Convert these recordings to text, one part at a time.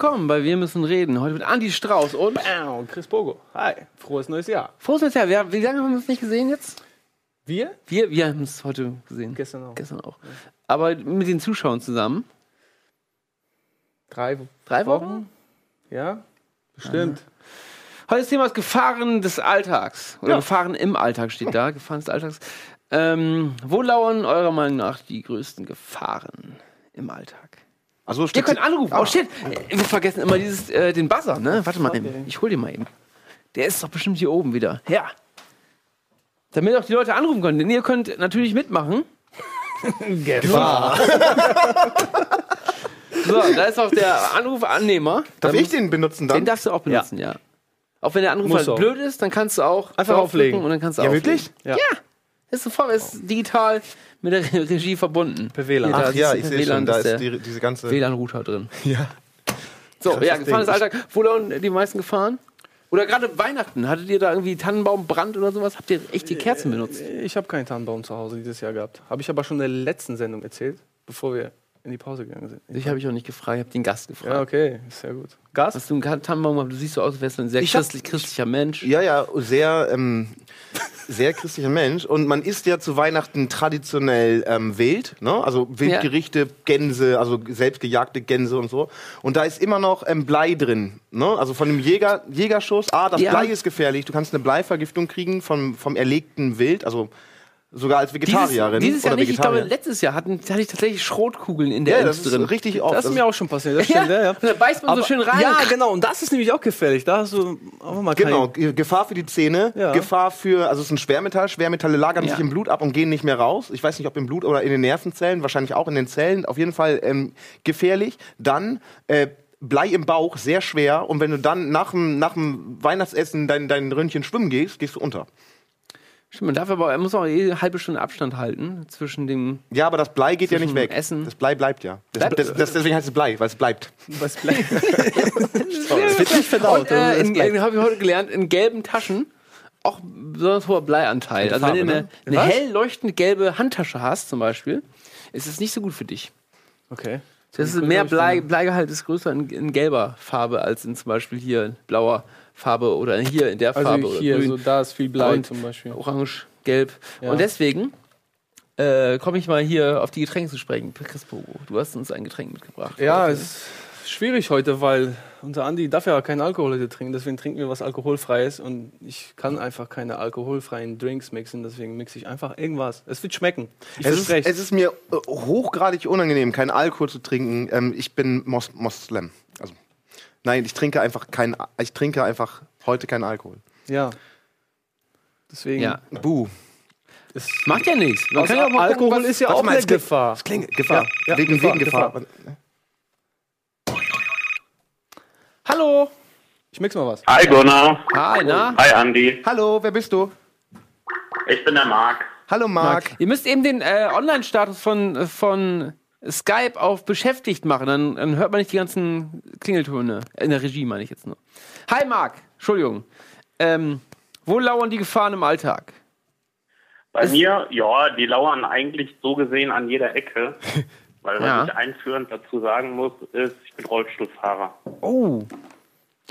Willkommen bei Wir müssen reden. Heute mit Andi Strauß und Bam, Chris Bogo. Hi, frohes neues Jahr. Frohes neues Jahr. Wir, wie lange haben wir uns nicht gesehen jetzt? Wir? Wir, wir haben es heute gesehen. Gestern auch. Gestern auch. Aber mit den Zuschauern zusammen. Drei, Drei Wochen? Ja, bestimmt. Heute das Thema ist Gefahren des Alltags. Oder Ja. Gefahren im Alltag steht da. Gefahren des Alltags. Ähm, wo lauern eurer Meinung nach die größten Gefahren im Alltag? Also Ihr könnt anrufen. Oh shit. Wir vergessen immer dieses, äh, den Buzzer, ne? Warte mal Okay. eben. Ich hol den mal eben. Der ist doch bestimmt hier oben wieder. Ja. Damit auch die Leute anrufen können. Denn ihr könnt natürlich mitmachen. Gefahr. So, da ist auch der Anrufannehmer. Darf Da ich den benutzen Den dann? darfst du auch benutzen, ja. Auch wenn der Anruf halt blöd ist, dann kannst du auch Einfach auflegen. Und dann kannst du Ja, auflegen. wirklich? Ja. Ja. Ist sofort ist digital mit der Re- Regie verbunden. Per WLAN. Ach ja, ist ich sehe schon, da ist ist die, diese ganze... WLAN-Router drin. Ja. So, Krasses ja, Gefahren des Ding. Alltags. Wo lauern die meisten Gefahren? Oder gerade Weihnachten. Hattet ihr da irgendwie Tannenbaumbrand oder sowas? Habt ihr echt die Kerzen benutzt? Ich habe keinen Tannenbaum zu Hause dieses Jahr gehabt. Habe ich aber schon in der letzten Sendung erzählt, bevor wir in die Pause gegangen sind. Ich habe ich auch nicht gefragt, ich habe den Gast gefragt. Ja, okay, sehr gut. Gas? Hast du einen Tannenbaum? Du siehst so aus, als wärst du ein sehr Ich hab- christlich, christlicher Mensch. Ja, ja, sehr, ähm, sehr christlicher Mensch. Und man isst ja zu Weihnachten traditionell ähm, wild, ne? Also Wildgerichte, Gänse, also selbstgejagte Gänse und so. Und da ist immer noch ähm, Blei drin, ne? Also von dem Jäger, Jägerschuss. Ah, das Ja. Blei ist gefährlich. Du kannst eine Bleivergiftung kriegen vom, vom erlegten Wild, also sogar als Vegetarierin Dieses, dieses Jahr oder nicht. Ich glaube, Vegetarier. letztes Jahr hatten, hatte ich tatsächlich Schrotkugeln in der ja, das Ems ist drin. richtig oft. Das ist mir auch schon passiert, das ja, stimmt, ja, ja. Und da beißt man so schön rein. Ja, genau, und das ist nämlich auch gefährlich. Da hast du auch mal Genau, Ge- Gefahr für die Zähne, Ja. Gefahr für, also es ist ein Schwermetall, Schwermetalle lagern Ja. sich im Blut ab und gehen nicht mehr raus. Ich weiß nicht, ob im Blut oder in den Nervenzellen, wahrscheinlich auch in den Zellen, auf jeden Fall ähm, gefährlich. Dann äh, Blei im Bauch, sehr schwer. Und wenn du dann nach dem, nach dem Weihnachtsessen dein, dein Röntgen schwimmen gehst, gehst du unter. Stimmt, man darf aber, er muss auch eh eine halbe Stunde Abstand halten zwischen dem. Ja, aber das Blei geht ja nicht weg. Essen. Das Blei bleibt ja. Das, das, das, deswegen heißt es Blei, weil es bleibt. Was bleibt? Es wird nicht verdaut. Und, äh, in, in, habe ich heute gelernt, in gelben Taschen auch besonders hoher Bleianteil. Also Farbe, wenn du eine, ne? eine hell leuchtend gelbe Handtasche hast, zum Beispiel, ist es nicht so gut für dich. okay. Das ist mehr Blei, Bleigehalt ist größer in, in gelber Farbe als in zum Beispiel hier in blauer Farbe oder hier in der Also Farbe oder hier, grün, so da ist viel Blei Und- zum Beispiel. orange, gelb. Ja. Und deswegen äh, komme ich mal hier auf die Getränke zu sprechen. Chris Pogo, du hast uns ein Getränk mitgebracht. Ja, es ist schwierig heute, weil unser Andi darf ja keinen Alkohol heute trinken, deswegen trinken wir was Alkoholfreies und ich kann einfach keine alkoholfreien Drinks mixen, deswegen mixe ich einfach irgendwas. Es wird schmecken. Ich Es ist, es ist mir äh, hochgradig unangenehm, keinen Alkohol zu trinken. Ähm, ich bin Mos Moslem. Nein, ich trinke einfach kein, ich trinke einfach heute keinen Alkohol. Ja. Deswegen. Ja. Buh. Es, Macht ja nichts. Man also kann ja auch mal Alkohol gucken, was- ist ja auch mal, eine Gefahr. Das klingt Gefahr. Ja, ja, wegen, Gefahr, wegen Gefahr. Hallo. Ich mix mal was. Hi Gunnar. Hi, na? Hi Andi. Hallo, wer bist du? Ich bin der Marc. Hallo Marc. Ihr müsst eben den äh, Online-Status von, von Skype auf beschäftigt machen, dann, dann hört man nicht die ganzen Klingeltöne. In der Regie meine ich jetzt nur. Hi Marc, Entschuldigung. Ähm, wo lauern die Gefahren im Alltag? Bei Es- mir, ja, die lauern eigentlich so gesehen an jeder Ecke. Weil was Ja. ich einführend dazu sagen muss, ist, ich bin Rollstuhlfahrer. Oh,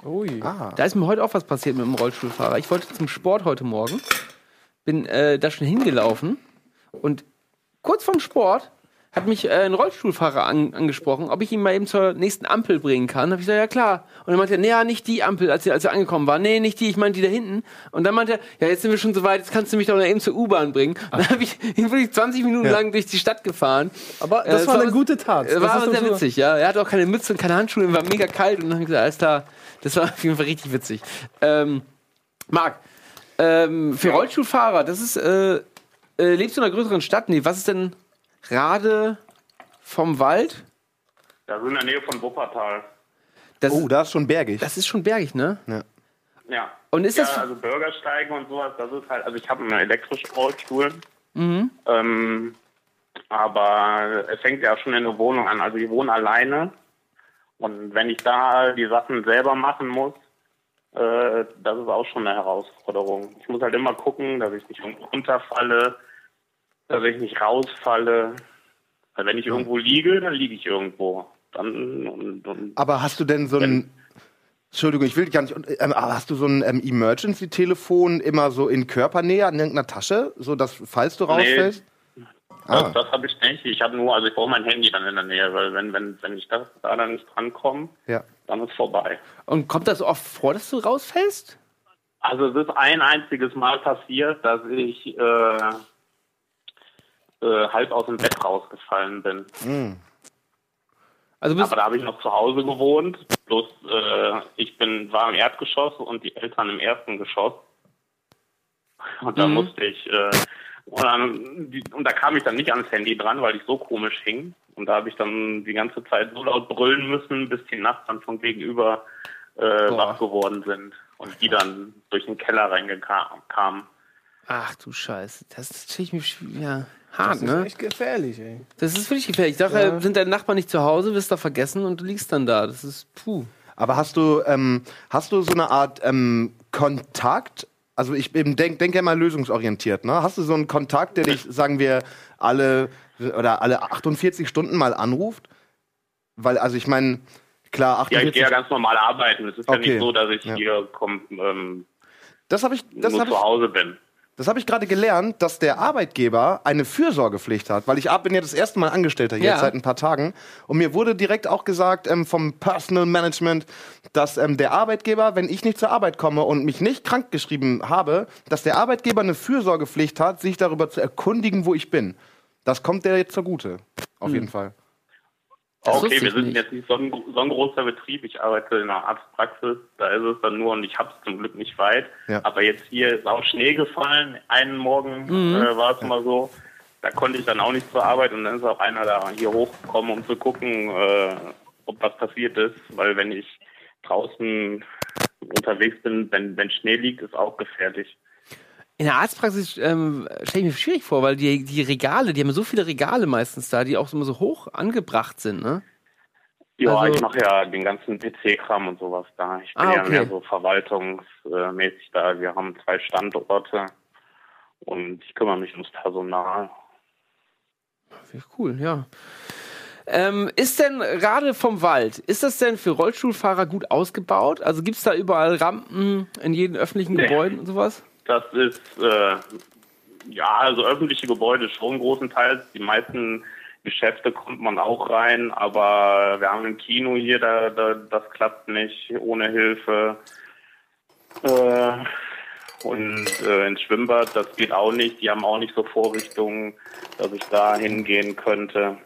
Ui. Ah. da ist mir heute auch was passiert mit dem Rollstuhlfahrer. Ich wollte zum Sport heute Morgen, bin äh, da schon hingelaufen und kurz vorm Sport hat mich äh, ein Rollstuhlfahrer an, angesprochen, ob ich ihn mal eben zur nächsten Ampel bringen kann. Hab ich gesagt, ja klar. Und er meinte, er, nee, ja, nicht die Ampel, als er, als er angekommen war. Nee, nicht die, ich meine die da hinten. Und dann meinte er, ja, jetzt sind wir schon so weit, jetzt kannst du mich doch noch eben zur U-Bahn bringen. Und dann habe ich ihn wirklich 20 Minuten lang durch die Stadt gefahren. Aber Äh, das es war eine war- gute Tat. Das War aber sehr witzig, ja. Er hatte auch keine Mütze und keine Handschuhe, war mega kalt und dann habe ich gesagt, alles klar, das war auf jeden Fall richtig witzig. Ähm, Marc, ähm, für Rollstuhlfahrer, das ist, äh, äh, lebst du in einer größeren Stadt? Nee, was ist denn Rade vom Wald? Das ist in der Nähe von Wuppertal. Das, Oh, da ist schon bergig. das ist schon bergig, ne? Ja. Und ist ja, das- also Bürgersteigen und sowas, das ist halt, also ich habe einen elektrischen Rollstuhl. Mhm. Ähm, aber es fängt ja schon in der Wohnung an. Also ich wohne alleine. Und wenn ich da die Sachen selber machen muss, äh, das ist auch schon eine Herausforderung. Ich muss halt immer gucken, dass ich nicht runterfalle, dass ich nicht rausfalle. Weil wenn ich irgendwo liege, dann liege ich irgendwo. dann. Und, und Aber hast du denn so ein. Entschuldigung, ich will dich gar nicht. Ähm, aber hast du so ein ähm, Emergency-Telefon immer so in Körpernähe an irgendeiner Tasche, so dass falls du rausfällst? Das, Ah. das habe ich nicht. Ich habe nur, also ich brauche mein Handy dann in der Nähe, weil wenn, wenn, wenn ich das, da dann nicht drankomme, Ja. dann ist vorbei. Und kommt das oft vor, dass du rausfällst? Also es ist ein einziges Mal passiert, dass ich äh, äh, halb aus dem Bett rausgefallen bin. Also bist, Aber da habe ich noch zu Hause gewohnt. Bloß äh, ich bin war im Erdgeschoss und die Eltern im ersten Geschoss. Und da musste ich äh, und, dann, die, und da kam ich dann nicht ans Handy dran, weil ich so komisch hing. Und da habe ich dann die ganze Zeit so laut brüllen müssen, bis die Nacht dann von gegenüber äh, wach geworden sind und die dann durch den Keller reingekamen. ach du Scheiße, das ist natürlich ja, hart, Das ist ne? echt gefährlich, ey. Das ist wirklich gefährlich. Ich dachte, Ja. sind deine Nachbarn nicht zu Hause, wirst du vergessen und du liegst dann da. Das ist puh. Aber hast du, ähm, hast du so eine Art ähm, Kontakt? Also ich eben denk, denke immer lösungsorientiert, ne? Hast du so einen Kontakt, der dich, sagen wir, alle oder alle 48 Stunden mal anruft? Weil, also ich meine, klar, Ja, 48 ich gehe ja ganz normal arbeiten. Es ist ja Okay. nicht so, dass ich Ja. hier komm, ähm, das habe ich, das nur habe zu Hause bin. Das habe ich gerade gelernt, dass der Arbeitgeber eine Fürsorgepflicht hat, weil ich bin ja das erste Mal Angestellter hier Ja. seit ein paar Tagen und mir wurde direkt auch gesagt ähm, vom Personal Management, dass ähm, der Arbeitgeber, wenn ich nicht zur Arbeit komme und mich nicht krankgeschrieben habe, dass der Arbeitgeber eine Fürsorgepflicht hat, sich darüber zu erkundigen, wo ich bin. Das kommt der jetzt zugute, auf jeden Fall. Das okay, wir sind nicht. jetzt nicht so ein, so ein großer Betrieb. Ich arbeite in einer Arztpraxis. Da ist es dann nur, und ich habe es zum Glück nicht weit. Ja. Aber jetzt hier ist auch Schnee gefallen. Einen Morgen Mhm. äh, war es mal so. Da konnte ich dann auch nicht zur Arbeit. Und dann ist auch einer da hier hochgekommen, um zu gucken, äh, ob was passiert ist. Weil wenn ich draußen unterwegs bin, wenn, wenn Schnee liegt, ist auch gefährlich. In der Arztpraxis ähm, stelle ich mir schwierig vor, weil die, die Regale, die haben so viele Regale meistens da, die auch immer so hoch angebracht sind, ne? Ja, Also- ich mache ja den ganzen PC-Kram und sowas da. Ich bin Ah, ja okay. mehr so verwaltungsmäßig da. Wir haben zwei Standorte und ich kümmere mich ums Personal. Cool, ja. Ähm, ist denn gerade vom Wald, ist das denn für Rollstuhlfahrer gut ausgebaut? Also gibt es da überall Rampen in jeden öffentlichen Nee. Gebäuden und sowas? Das ist, äh, ja, also öffentliche Gebäude schon großenteils. Die meisten Geschäfte kommt man auch rein, aber wir haben ein Kino hier, da, da, das klappt nicht ohne Hilfe. Äh, und äh, ins Schwimmbad, das geht auch nicht. Die haben auch nicht so Vorrichtungen, dass ich da hingehen könnte.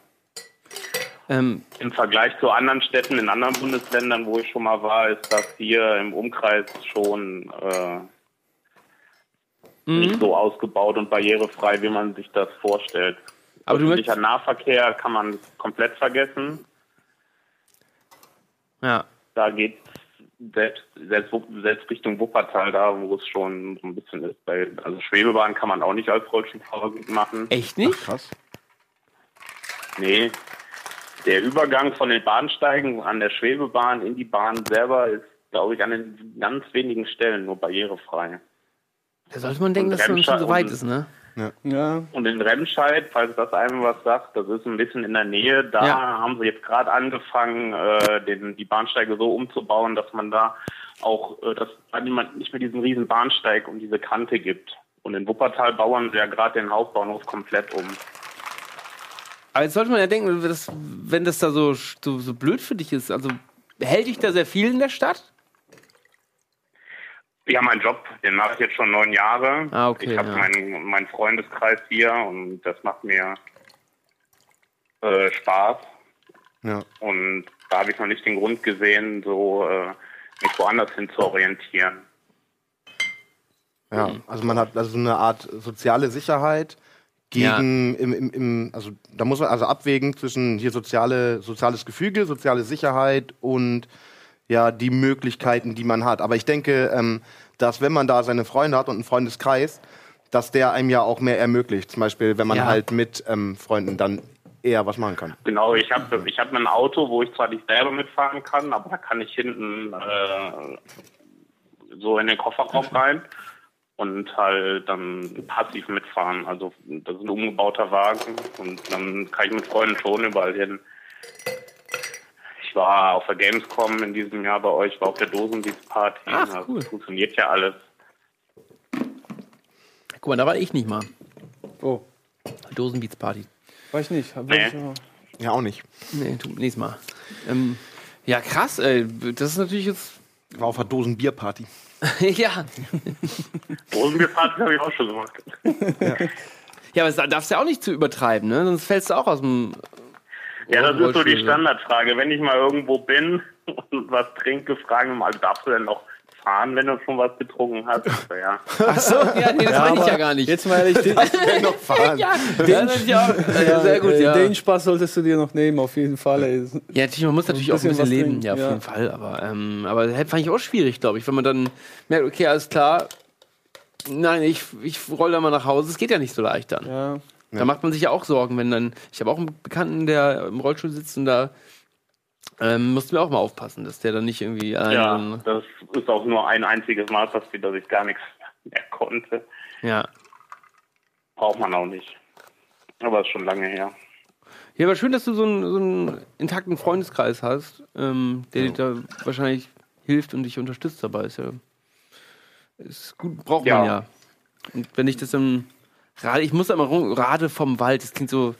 Ähm, Im Vergleich zu anderen Städten in anderen Bundesländern, wo ich schon mal war, ist das hier im Umkreis schon äh, nicht so ausgebaut und barrierefrei, wie man sich das vorstellt. Aber du Öffentlicher möchtest- Nahverkehr kann man komplett vergessen. ja. Da geht selbst, selbst, selbst Richtung Wuppertal, da wo es schon so ein bisschen ist. Bei, also Schwebebahn kann man auch nicht als Rollstuhlfahrer gut machen. Echt nicht? Krass. Nee. Der Übergang von den Bahnsteigen an der Schwebebahn in die Bahn selber ist, glaube ich, an den ganz wenigen Stellen nur barrierefrei. Da sollte man denken, dass es schon so weit ist, ne? Ja, Und in Remscheid, falls das einem was sagt, das ist ein bisschen in der Nähe, da Ja. haben sie jetzt gerade angefangen, äh, den, die Bahnsteige so umzubauen, dass man da auch, äh, dass da niemand nicht mehr diesen riesen Bahnsteig und diese Kante gibt. Und in Wuppertal bauen sie ja gerade den Hauptbahnhof komplett um. Aber jetzt sollte man ja denken, dass, wenn das da so, so, so blöd für dich ist, also hält dich da sehr viel in der Stadt? Ja, mein Job, den mache ich jetzt schon neun Jahre. Ah, okay, ich habe ja. meinen meinen Freundeskreis hier und das macht mir äh, Spaß. Ja. Und da habe ich noch nicht den Grund gesehen, so äh, mich woanders hin zu orientieren. Ja, also man hat also so eine Art soziale Sicherheit gegen im, im, im, also da muss man also abwägen zwischen hier soziale, soziales Gefüge, soziale Sicherheit und ja, die Möglichkeiten, die man hat. Aber ich denke, ähm, dass wenn man da seine Freunde hat und einen Freundeskreis, dass der einem ja auch mehr ermöglicht. Zum Beispiel, wenn man Ja. halt mit ähm, Freunden dann eher was machen kann. Genau, ich habe ich hab ein Auto, wo ich zwar nicht selber mitfahren kann, aber da kann ich hinten äh, so in den Kofferraum rein und halt dann passiv mitfahren. Also das ist ein umgebauter Wagen und dann kann ich mit Freunden schon überall hin. Ich war auf der Gamescom in diesem Jahr bei euch, war auf der Dosenbeats-Party. Ach, Das cool. funktioniert ja alles. Guck mal, da war ich nicht mal. Oh, Dosenbeats Party. weiß ich nicht. Hab Nee. ich, ja. Ja, auch nicht. Nee, tu, nächstes Mal. Ähm, ja, krass, ey. Das ist natürlich jetzt. War auf einer Dosenbierparty. ja. Dosenbeats-Party habe ich auch schon gemacht. Ja, aber das darfst du ja auch nicht zu übertreiben, ne? Sonst fällst du auch aus dem. Ja, das ist so die. Standardfrage. Wenn ich mal irgendwo bin und was trinke, fragen wir mal, darfst du denn noch fahren, wenn du schon was getrunken hast? So, ja. Ach so, ja, nee, das meine ich ja gar nicht. Jetzt mal ehrlich, den, noch fahren. ja, ja, ist ja, äh, sehr gut, ja. den Spaß solltest du dir noch nehmen, auf jeden Fall. Ey. Ja, natürlich, man muss natürlich auch ein bisschen leben, trinken, ja, auf ja. jeden Fall. Aber, ähm, aber das fand ich auch schwierig, glaube ich, wenn man dann merkt, okay, alles klar, nein, ich, ich roll da mal nach Hause. Es geht ja nicht so leicht dann. Ja. Da macht man sich ja auch Sorgen, wenn dann. Ich habe auch einen Bekannten, der im Rollstuhl sitzt und da ähm, mussten wir auch mal aufpassen, dass der dann nicht irgendwie ja, das ist auch nur ein einziges Mal passiert, dass ich gar nichts mehr konnte. ja. Braucht man auch nicht. Aber ist schon lange her. Ja, aber schön, dass du so einen, so einen intakten Freundeskreis hast, ähm, der dir da wahrscheinlich hilft und dich unterstützt dabei. Ist ja ist gut, braucht man Ja. ja. Und wenn ich das dann Rade, ich muss da immer rum, Rade vom Wald, das klingt so,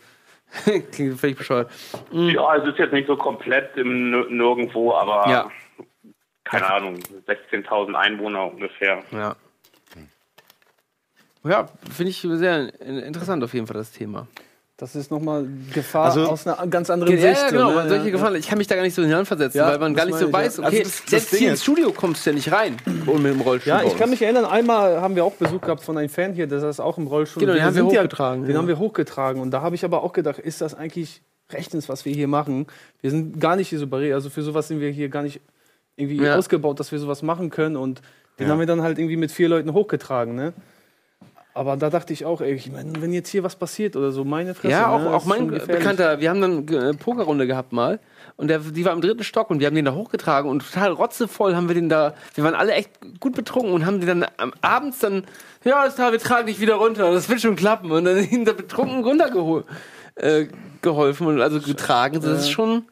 klingt völlig bescheuert. Ja, es ist jetzt nicht so komplett im Nir- Nirgendwo, aber Ja. keine Ahnung, 16.000 Einwohner ungefähr. Ja. Ja, finde ich sehr interessant auf jeden Fall das Thema. Das ist nochmal Gefahr Also- aus einer ganz anderen Ja, Sicht. ja, genau, ne? solche. Gefahren, ich kann mich da gar nicht so hineinversetzen, Ja, weil man gar nicht so ich, weiß, ja. okay, Also das- das selbst Ding hier ins Studio kommst du ja nicht rein ohne mit dem Rollstuhl. Ja, ich kann mich erinnern, einmal haben wir auch Besuch gehabt von einem Fan hier, der saß auch im Rollstuhl. Genau, den haben wir sind ja- hochgetragen, Den haben wir hochgetragen. Und da habe ich aber auch gedacht, ist das eigentlich rechtens, was wir hier machen? Wir sind gar nicht hier so barriere, also für sowas sind wir hier gar nicht irgendwie ausgebaut, dass wir sowas machen können. Und den haben wir dann halt irgendwie mit vier Leuten hochgetragen, ne? Aber da dachte ich auch, ey, ich meine, wenn jetzt hier was passiert oder so, meine Fresse. Ja, auch, ne, auch mein. Bekannter, wir haben dann eine Pokerrunde gehabt mal und der, die war im dritten Stock und wir haben den da hochgetragen und total rotzevoll haben wir den da, wir waren alle echt gut betrunken und haben den dann am abends dann, ja, ist klar, wir tragen dich wieder runter, das wird schon klappen und dann ihn da betrunken runtergeholt, äh, geholfen und also getragen, das ist schon,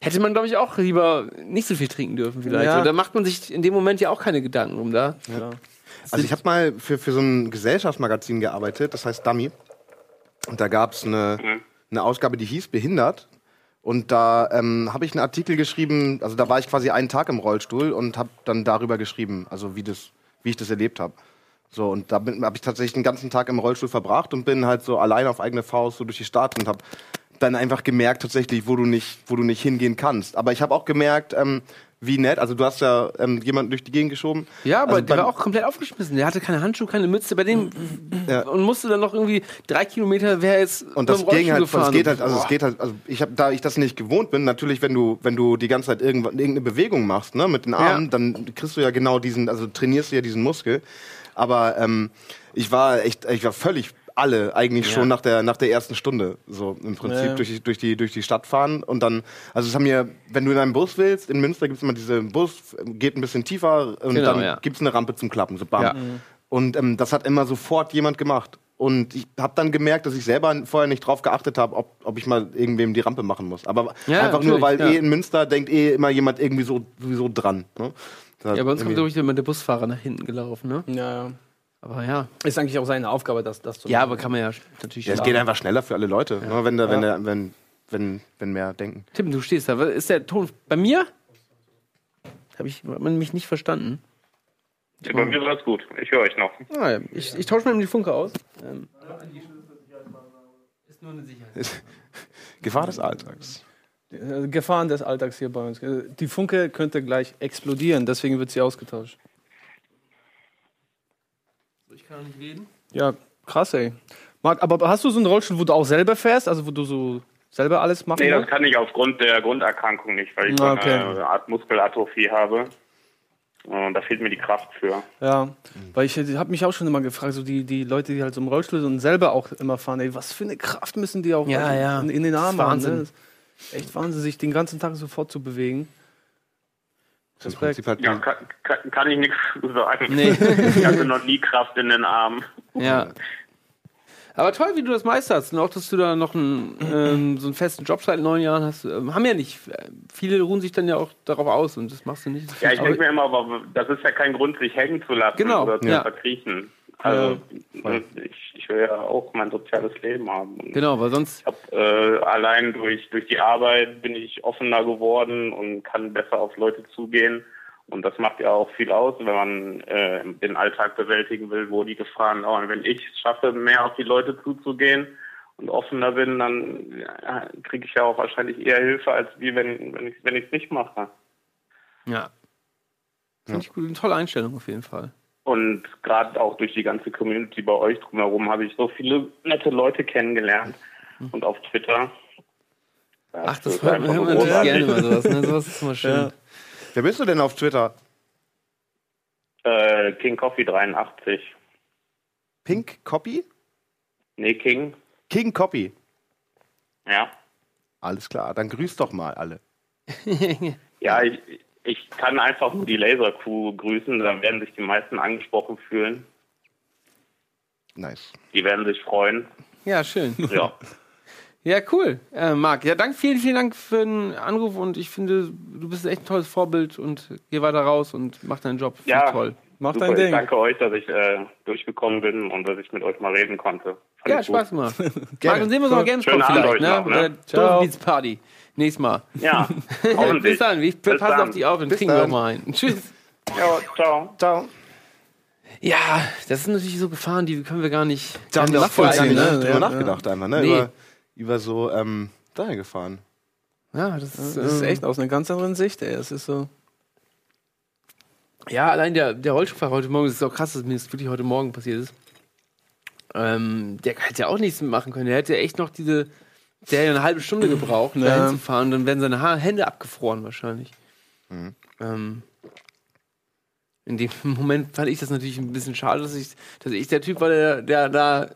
hätte man glaube ich auch lieber nicht so viel trinken dürfen vielleicht. Ja. Oder macht man sich in dem Moment ja auch keine Gedanken um da. Ja. Also ich habe mal für, für so ein Gesellschaftsmagazin gearbeitet, das heißt Dummy. Und da gab es eine, eine Ausgabe, die hieß Behindert. Und da ähm, habe ich einen Artikel geschrieben, also da war ich quasi einen Tag im Rollstuhl und habe dann darüber geschrieben, also wie, das, wie ich das erlebt habe. So, und da habe ich tatsächlich den ganzen Tag im Rollstuhl verbracht und bin halt so allein auf eigene Faust so durch die Stadt und habe dann einfach gemerkt tatsächlich, wo du nicht, wo du nicht hingehen kannst. Aber ich habe auch gemerkt, ähm, wie nett, also du hast ja ähm, jemanden durch die Gegend geschoben. Ja, aber also der war auch komplett aufgeschmissen. Der hatte keine Handschuhe, keine Mütze. Bei dem Ja. und musste dann noch irgendwie drei Kilometer wäre jetzt Und das ging halt, Rollstuhl es geht halt, gefahren. also es geht halt, also ich habe, da ich das nicht gewohnt bin, natürlich, wenn du, wenn du die ganze Zeit irgendwann irgendeine Bewegung machst, ne, mit den Armen, Ja. dann kriegst du ja genau diesen, also trainierst du ja diesen Muskel. Aber ähm, ich war echt, ich war völlig alle eigentlich Ja. schon nach der nach der ersten Stunde so im Prinzip Ja. durch die durch die durch die Stadt fahren und dann also es haben mir wenn du in einem Bus willst in Münster gibt's immer diese Bus geht ein bisschen tiefer und Genau, dann ja. gibt's eine Rampe zum Klappen so bam Ja. und ähm, das hat immer sofort jemand gemacht. Und ich habe dann gemerkt, dass ich selber vorher nicht drauf geachtet habe, ob, ob ich mal irgendwem die Rampe machen muss. Aber Ja, einfach nur, weil ja. eh in Münster denkt eh immer jemand irgendwie so sowieso dran. Ne? Ja, bei uns kommt, glaube ich, immer der Busfahrer nach hinten gelaufen, ne? Ja, ja. Aber ja. Ist eigentlich auch seine Aufgabe, das, das zu Ja, machen. aber kann man ja natürlich ja, es geht einfach schneller für alle Leute, ne? wenn, da, wenn, da, wenn, wenn, wenn mehr denken. Tim, du stehst da. Was Ist der Ton bei mir? Habe ich hat man mich nicht verstanden? Ja, bei mir ist alles gut. Ich höre euch noch. Ah, ja. ich, ich tausche mal eben die Funke aus. Ähm. Ist nur eine Sicherheit. Gefahr des Alltags. Äh, Gefahren des Alltags hier bei uns. Äh, Die Funke könnte gleich explodieren, deswegen wird sie ausgetauscht. Kann nicht reden. Ja, krass, ey. Marc, aber hast du so einen Rollstuhl, wo du auch selber fährst, also wo du so selber alles machen Nee, das kann ich aufgrund der Grunderkrankung nicht, weil ich Ah, so okay. eine Art Muskelatrophie habe. Und da fehlt mir die Kraft für. Ja, weil ich habe mich auch schon immer gefragt, so die, die Leute, die halt so im Rollstuhl sind und selber auch immer fahren, ey, was für eine Kraft müssen die auch Ja, also ja. In, in den Armen haben. Ne? Echt Wahnsinn, sich den ganzen Tag sofort zu bewegen. Im Respekt. Prinzip halt Ja, kann, kann, kann ich nichts sagen. Nee. Ich hatte noch nie Kraft in den Armen. Ja. Aber toll, wie du das meisterst. Und auch, dass du da noch einen, ähm, so einen festen Job seit neun Jahren hast. Ähm, haben ja nicht. Viele ruhen sich dann ja auch darauf aus und das machst du nicht. Das Ja, ich denke mir immer, aber das ist ja kein Grund, sich hängen zu lassen Genau, oder zu ja. verkriechen. Also ich, ich will ja auch mein soziales Leben haben. Und Genau, weil sonst. Ich hab, äh, allein durch, durch die Arbeit bin ich offener geworden und kann besser auf Leute zugehen. Und das macht ja auch viel aus, wenn man äh, den Alltag bewältigen will, wo die Gefahren lauern. Wenn ich es schaffe, mehr auf die Leute zuzugehen und offener bin, dann ja, kriege ich ja auch wahrscheinlich eher Hilfe, als wie wenn, wenn ich es wenn ich's nicht mache. Ja. Finde ich gut. Eine tolle Einstellung auf jeden Fall. Und gerade auch durch die ganze Community bei euch drumherum habe ich so viele nette Leute kennengelernt. Und auf Twitter. Ja, Ach, das hört nur man natürlich gerne mal sowas. Ne? Sowas ist immer schön. Ja. Wer bist du denn auf Twitter? Äh, King Coffee 83. Pink Copy? Nee, King. King Copy. Ja. Alles klar, dann grüß doch mal alle. Ja, ich, ich kann einfach nur die Laser Crew grüßen. Dann werden sich die meisten angesprochen fühlen. Nice. Die werden sich freuen. Ja, schön. Ja. Ja, cool. Äh, Marc, ja, danke, vielen, vielen Dank für den Anruf und ich finde, du bist echt ein tolles Vorbild und geh weiter raus und mach deinen Job. Finde Ja. ich toll. Mach Super, dein ich Ding. danke euch, dass ich äh, durchgekommen bin und dass ich mit euch mal reden konnte. Fand Ja, ich gut. Spaß gemacht. Marc, dann sehen wir uns noch Gamescom Schönen Abend vielleicht, euch ne? noch, ne? Ciao. Party. Nächstes Mal. Ja, Bis dann. Ich Bis passe dann. auf dich auf und Bis trinken wir mal ein. Tschüss. Ja, ciao. Ciao. Ja, das sind natürlich so Gefahren, die können wir gar nicht. Da haben gar nachvollziehen, nicht ne? drüber Ja, nachgedacht einfach, ne? Nee. Über, über so ähm, daher gefahren. Ja, das ist, Das ist ähm, echt aus einer ganz anderen Sicht, ey. Es ist so. Ja, allein der, der Rollstuhlfahrer heute Morgen, das ist auch krass, dass mir das wirklich heute Morgen passiert ist. Ähm, der hätte ja auch nichts machen können. Der hätte echt noch diese. Der hätte eine halbe Stunde gebraucht, da Ja. hinzufahren. Dann wären seine Hände abgefroren wahrscheinlich. Ähm, in dem Moment fand ich das natürlich ein bisschen schade, dass ich, dass ich der Typ war, der, der da.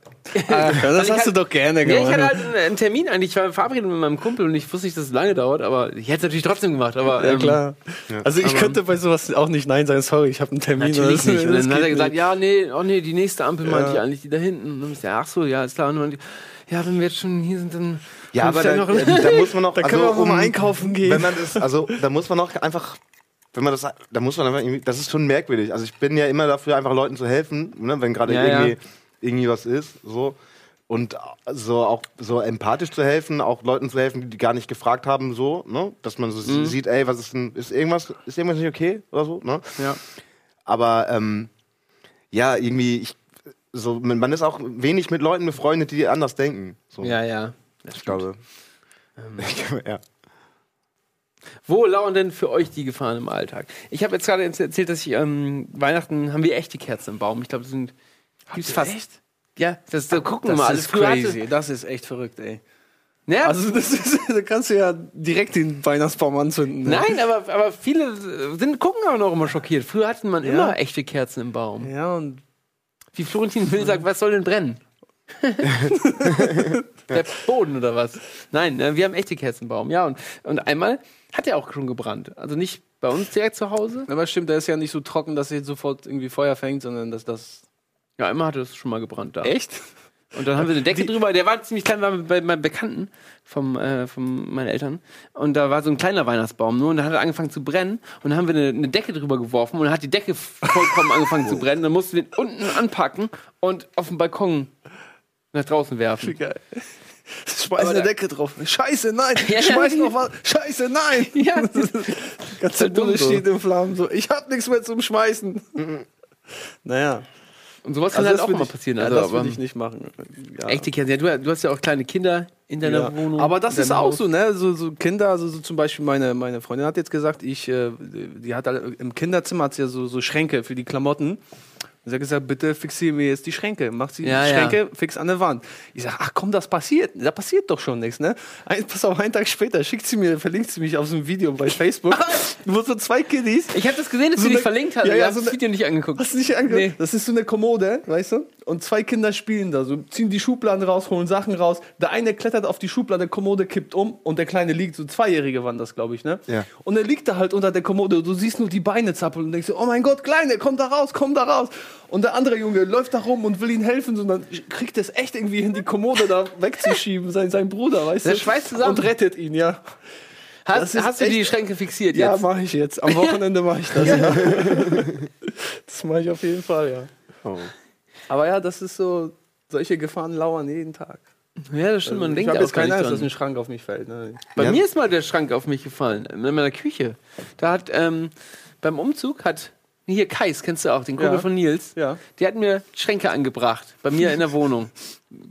Ja, das ich hast halt- du doch gerne Ja, ich gemacht. hatte halt einen, Termin eigentlich. Ich war verabredet mit meinem Kumpel und ich wusste nicht, dass es lange dauert, aber ich hätte es natürlich trotzdem gemacht. Aber, ja, ähm, klar. Also ich Aber- könnte bei sowas auch nicht Nein sagen. Sorry, ich habe einen Termin. Natürlich Das- nicht. Und dann hat er gesagt, nicht. ja, nee, oh nee, die nächste Ampel meinte Ja. ich eigentlich, die da hinten. Und dann ist ja, ach so, ja, ist klar. Und dann, ja, wenn wir jetzt schon hier sind, dann. Ja, aber da, du ja noch da muss man noch. Da können wir auch mal einkaufen gehen. Wenn man das, also da muss man noch einfach, wenn man das, da muss man einfach irgendwie, das ist schon merkwürdig. Also ich bin ja immer dafür, einfach Leuten zu helfen, ne, wenn gerade Ja, irgendwie, ja. irgendwie was ist, so. Und so auch so empathisch zu helfen, auch Leuten zu helfen, die, die gar nicht gefragt haben, so, ne? Dass man so Mhm. sieht, ey, was ist denn, ist irgendwas, ist irgendwas nicht okay oder so, ne? Ja. Aber ähm, ja, irgendwie, ich, so, man ist auch wenig mit Leuten befreundet, die anders denken. So, ja, ja. ich glaube. Ähm. ja. Wo lauern denn für euch die Gefahren im Alltag? Ich habe jetzt gerade erzählt, dass ich ähm, Weihnachten haben wir echte Kerzen im Baum. Ich glaube, das sind gibt's fast. echt? Ja, das, da gucken wir Das mal. Also ist hatte- crazy. Das ist echt verrückt, ey. Ja, Also das ist, da kannst du ja direkt den Weihnachtsbaum anzünden. ne? Nein, aber, aber viele sind, gucken aber noch immer schockiert. Früher hatten man Ja. immer echte Kerzen im Baum. Ja, und Wie Florentin Will sagt, was soll denn brennen? Der Boden oder was? Nein, äh, wir haben echte Kerzen im Baum. Ja, und, und einmal hat er auch schon gebrannt. Also nicht bei uns direkt zu Hause. aber stimmt, der ist ja nicht so trocken, dass er sofort irgendwie Feuer fängt, sondern dass das. Ja, einmal hatte es schon mal gebrannt da. Echt? Und dann haben wir eine Decke drüber. Der war ziemlich klein, war bei meinem Bekannten vom, äh, von meinen Eltern. Und da war so ein kleiner Weihnachtsbaum nur. Und dann hat er angefangen zu brennen. Und dann haben wir eine, eine Decke drüber geworfen. Und dann hat die Decke vollkommen angefangen zu brennen. Dann mussten wir ihn unten anpacken und auf den Balkon nach draußen werfen. Geil. Schmeiß eine da- Decke drauf. Scheiße, nein! Ja, Schmeiß noch was! Scheiße, nein! Ja, Ganze so. steht in Flammen so. Ich hab nichts mehr zum Schmeißen. naja. Und sowas kann Also halt auch mal passieren. Ja, Also, das würde ich nicht machen. Ja. echte. Ja, du, du hast ja auch kleine Kinder in deiner Ja. Wohnung. Aber das ist auch Haus. so, ne? So, so Kinder, also so zum Beispiel meine, meine Freundin hat jetzt gesagt, ich, äh, die hat im Kinderzimmer hat sie ja so, so Schränke für die Klamotten. Und sie hat gesagt, bitte fixier mir jetzt die Schränke. Mach sie Ja, die ja. Schränke fix an der Wand. Ich sag, ach komm, das passiert. Da passiert doch schon nichts, ne? Ein, pass auf, einen Tag später schickt sie mir, verlinkt sie mich auf so ein Video bei Facebook, wo so zwei Kiddies Ich habe das gesehen, dass So du dich verlinkt hast. Ja, ja, so das Video nicht angeguckt. Hast du nicht angeguckt? Nee. Das ist so eine Kommode, weißt du? und zwei Kinder spielen da, so ziehen die Schubladen raus, holen Sachen raus. Der eine klettert auf die Schublade, Kommode kippt um und der Kleine liegt, so Zweijährige waren das, glaube ich, ne? Ja. Und er liegt da halt unter der Kommode, du siehst nur die Beine zappeln und denkst dir, oh mein Gott, Kleine, komm da raus, komm da raus. Und der andere Junge läuft da rum und will ihm helfen, sondern kriegt es echt irgendwie hin, die Kommode da wegzuschieben, sein, sein Bruder, weißt Der du? schweißt zusammen. Und rettet ihn, ja. Hast, hast du die Schränke fixiert Ja, jetzt? mache ich jetzt. Am Wochenende mache ich das. Ja. Das mache ich auf jeden Fall, ja. Oh. Aber ja, das ist so, solche Gefahren lauern jeden Tag. Ja, das stimmt. Man ich denkt habe auch jetzt keine Angst, dass ein Schrank auf mich fällt. Ne? Bei Ja. mir ist mal der Schrank auf mich gefallen, in meiner Küche. Da hat ähm, beim Umzug hat hier Kais, kennst du auch, den Kumpel Ja. von Nils. Ja. Der hat mir Schränke angebracht, bei mir in der Wohnung.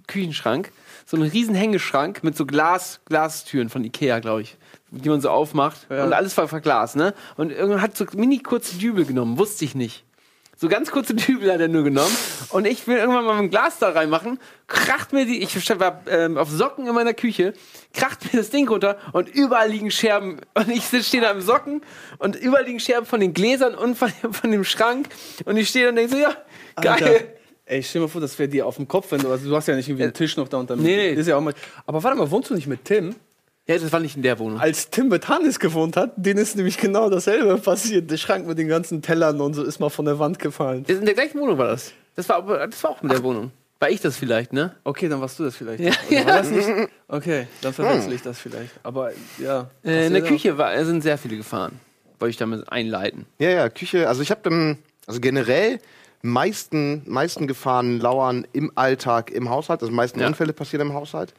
Küchenschrank. So einen riesen Hängeschrank mit so Glas, Glastüren von Ikea, glaube ich. Die man so aufmacht. Ja. Und alles war verglast, ne? Und irgendwann hat so mini kurze Dübel genommen, wusste ich nicht. So ganz kurze Dübel hat er nur genommen. Und ich will irgendwann mal ein Glas da reinmachen. Kracht mir die, ich war ähm, auf Socken in meiner Küche, kracht mir das Ding runter und überall liegen Scherben. Und ich stehe da im Socken und überall liegen Scherben von den Gläsern und von, von dem Schrank. Und ich stehe da und denke so, ja, geil. Alter. Ey, stell dir mal vor, das wäre dir auf dem Kopf, wenn du, also du hast ja nicht irgendwie einen Tisch noch da unter Nee, nee. Ist ja auch mal, aber warte mal, wohnst du nicht mit Tim? Ja, das war nicht in der Wohnung. Als Tim mit Hannes gewohnt hat, denen ist nämlich genau dasselbe passiert. Der Schrank mit den ganzen Tellern und so ist mal von der Wand gefallen. In der gleichen Wohnung war das. Das war, das war auch in der Wohnung. War ich das vielleicht, ne? Okay, dann warst du das vielleicht. Ja, Oder war das nicht? Okay, dann verwechsel ich das vielleicht. Aber ja. Äh, in der Küche war, sind sehr viele Gefahren. Wollte ich damit einleiten. Ja, ja, Küche. Also ich habe dann, also generell meisten, meisten Gefahren lauern im Alltag im Haushalt. Also meisten Ja. Unfälle passieren im Haushalt.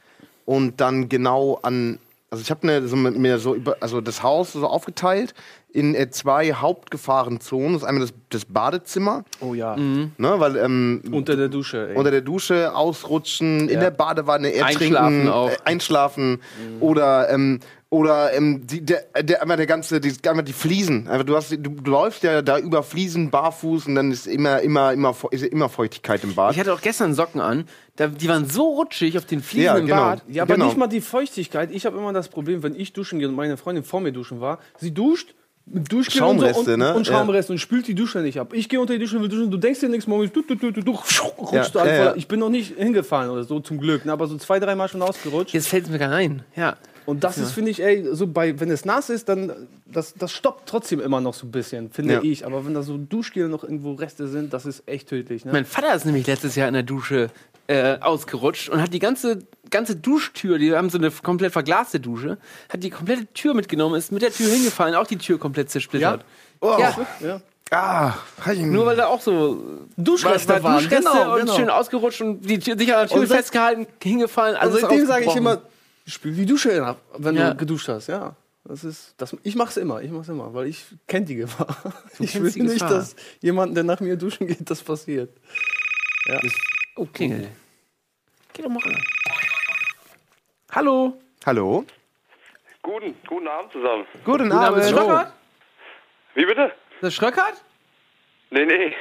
Und dann genau an, also ich habe ne, so mir so über, also das Haus so aufgeteilt in äh, zwei Hauptgefahrenzonen. Das ist einmal das, das Badezimmer. Oh ja. Mhm. ne, weil ähm, Unter der Dusche, ey. unter der Dusche ausrutschen, in Ja. der Badewanne ertrinken, Einschlafen auch. Äh, einschlafen oder ähm, oder ähm, die, der, der, einmal der ganze, die, einmal die Fliesen. Einfach, du, hast, du, du läufst ja da über Fliesen barfuß und dann ist immer, immer, immer, ist immer Feuchtigkeit im Bad. Ich hatte auch gestern Socken an. Da, die waren so rutschig auf den Fliesen Ja, im genau. Bad. Ja, aber Genau. nicht mal die Feuchtigkeit. Ich habe immer das Problem, wenn ich duschen gehe und meine Freundin vor mir duschen war, sie duscht mit Duschgel und, so Schaumreste, und, ne? und Schaumreste und spült die Dusche nicht ab. Ich gehe unter die Dusche und will duschen, du denkst dir nichts, Moment, du, du, du, du, du, rutschst Ja, du einfach. ja, ja. Ich bin noch nicht hingefallen oder so, zum Glück, ne? aber so zwei, dreimal schon ausgerutscht. Jetzt fällt es mir gar ein. Ja. Und das ist, finde ich, ey, so bei, wenn es nass ist, dann, das, das stoppt trotzdem immer noch so ein bisschen, finde Ja. ich. Aber wenn da so Duschgel noch irgendwo Reste sind, das ist echt tödlich, ne? Mein Vater ist nämlich letztes Jahr in der Dusche äh, ausgerutscht und hat die ganze, ganze Duschtür, die haben so eine komplett verglaste Dusche, hat die komplette Tür mitgenommen, ist mit der Tür hingefallen, auch die Tür komplett zersplittert. Oh. Ja, Ja. Ah, nur weil da auch so Duschreste war, war waren, Duschreste genau, und genau. schön ausgerutscht und die Tür, sich an der Tür Und seit- festgehalten, hingefallen, alles Also seitdem sage ich immer, spül die Dusche ab, wenn Ja. du geduscht hast, ja. Das ist, das, ich mach's immer, ich mach's immer, weil ich kenne die Gefahr. ich will nicht, Gefahr. dass jemand, der nach mir duschen geht, das passiert. Oh, Klingel. Geh doch mal ran. Hallo. hallo. Guten, guten Abend zusammen. Guten Name ist Abend. Schröckert. Wie bitte? Ist das Schröckert? Nee, nee,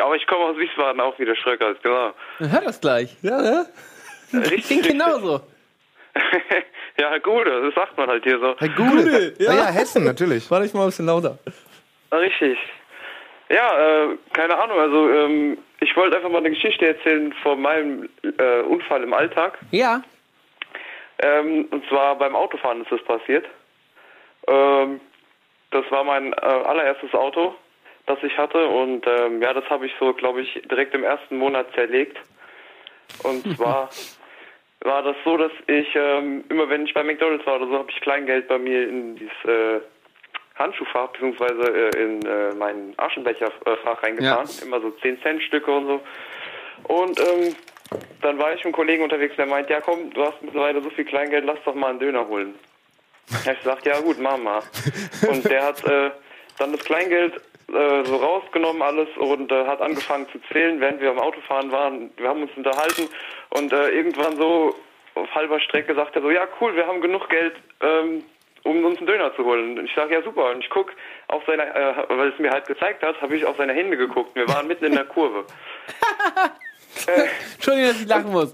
aber ich komme aus Wiesbaden, auch wieder Schröckers, genau. Dann hör das gleich. Ja, ne? Klingt genauso. ja, gut, das sagt man halt hier so. Herr Gude. ja. Ja. ja, Hessen, natürlich. Warte ich mal ein bisschen lauter. Richtig. Ja, äh, keine Ahnung, also ähm, ich wollte einfach mal eine Geschichte erzählen von meinem äh, Unfall im Alltag. Ja. Ähm, und zwar beim Autofahren ist das passiert. Ähm, das war mein äh, allererstes Auto, das ich hatte und ähm, ja, das habe ich so, glaube ich, direkt im ersten Monat zerlegt. Und zwar war das so, dass ich ähm, immer, wenn ich bei McDonald's war oder so, habe ich Kleingeld bei mir in dieses äh, Handschuhfach beziehungsweise äh, in äh, mein Aschenbecherfach reingetan, immer so 10 Cent Stücke und so. Und ähm, dann war ich mit einem Kollegen unterwegs, der meint, ja komm, du hast mittlerweile so viel Kleingeld, lass doch mal einen Döner holen. Ja, ich sag, ja gut, mach mal. Und der hat äh, dann das Kleingeld äh, so rausgenommen alles und äh, hat angefangen zu zählen, während wir am Autofahren waren. Wir haben uns unterhalten und äh, irgendwann so auf halber Strecke sagt er so, ja cool, wir haben genug Geld, ähm, um uns einen Döner zu holen. Und ich sage, ja super. Und ich guck auf seine, äh, weil es mir halt gezeigt hat, habe ich auf seine Hände geguckt. Wir waren mitten in der Kurve. Entschuldigung, dass ich lachen muss.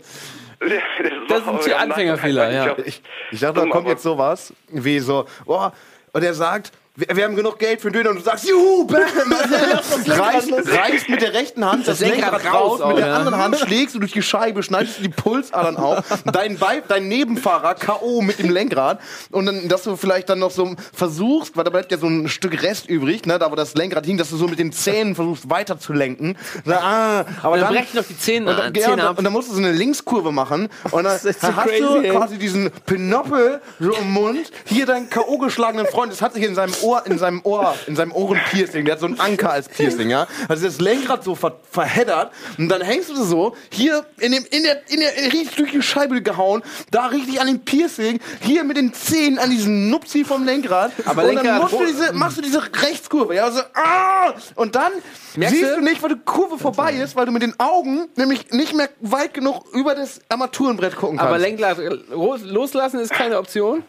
Das war- sind die Anfängerfehler, ja. ich- Ich, dachte, da kommt jetzt sowas wie so, oh, und er sagt, wir, wir haben genug Geld für einen Döner und du sagst, juhu, bam, reißt, reißt mit der rechten Hand das, Das Lenkrad raus raus, mit der ja. anderen Hand schlägst du durch die Scheibe, schneidest du die Pulsadern auf, dein, dein Nebenfahrer K.O. mit dem Lenkrad und dann, dass du vielleicht dann noch so versuchst, weil da bleibt ja so ein Stück Rest übrig, ne, da wo das Lenkrad hing, dass du so mit den Zähnen versuchst weiter zu lenken. Ah, aber Und dann dann, brechen noch die Zähne, und dann, äh, ja, Zähne und, dann, ab. und dann musst du so eine Linkskurve machen und dann so hast crazy, du ey. quasi diesen Pinoppel so im Mund, hier deinen K.O. geschlagenen Freund, das hat sich in seinem Ohr, in seinem Ohr, in seinem Ohrenpiercing, der hat so einen Anker als Piercing, ja. Also das Lenkrad so ver verheddert und dann hängst du so hier in dem, in der, in der, in der richtig durch die Scheibe gehauen, da richtig an dem Piercing, hier mit den Zähnen an diesen Nupsi vom Lenkrad. Aber und dann Lenkrad- musst du diese, machst du diese Rechtskurve, ja, so, ah! Und dann Merkst siehst du? nicht, weil die Kurve vorbei ist, weil du mit den Augen nämlich nicht mehr weit genug über das Armaturenbrett gucken kannst. Aber Lenkrad los- loslassen ist keine Option.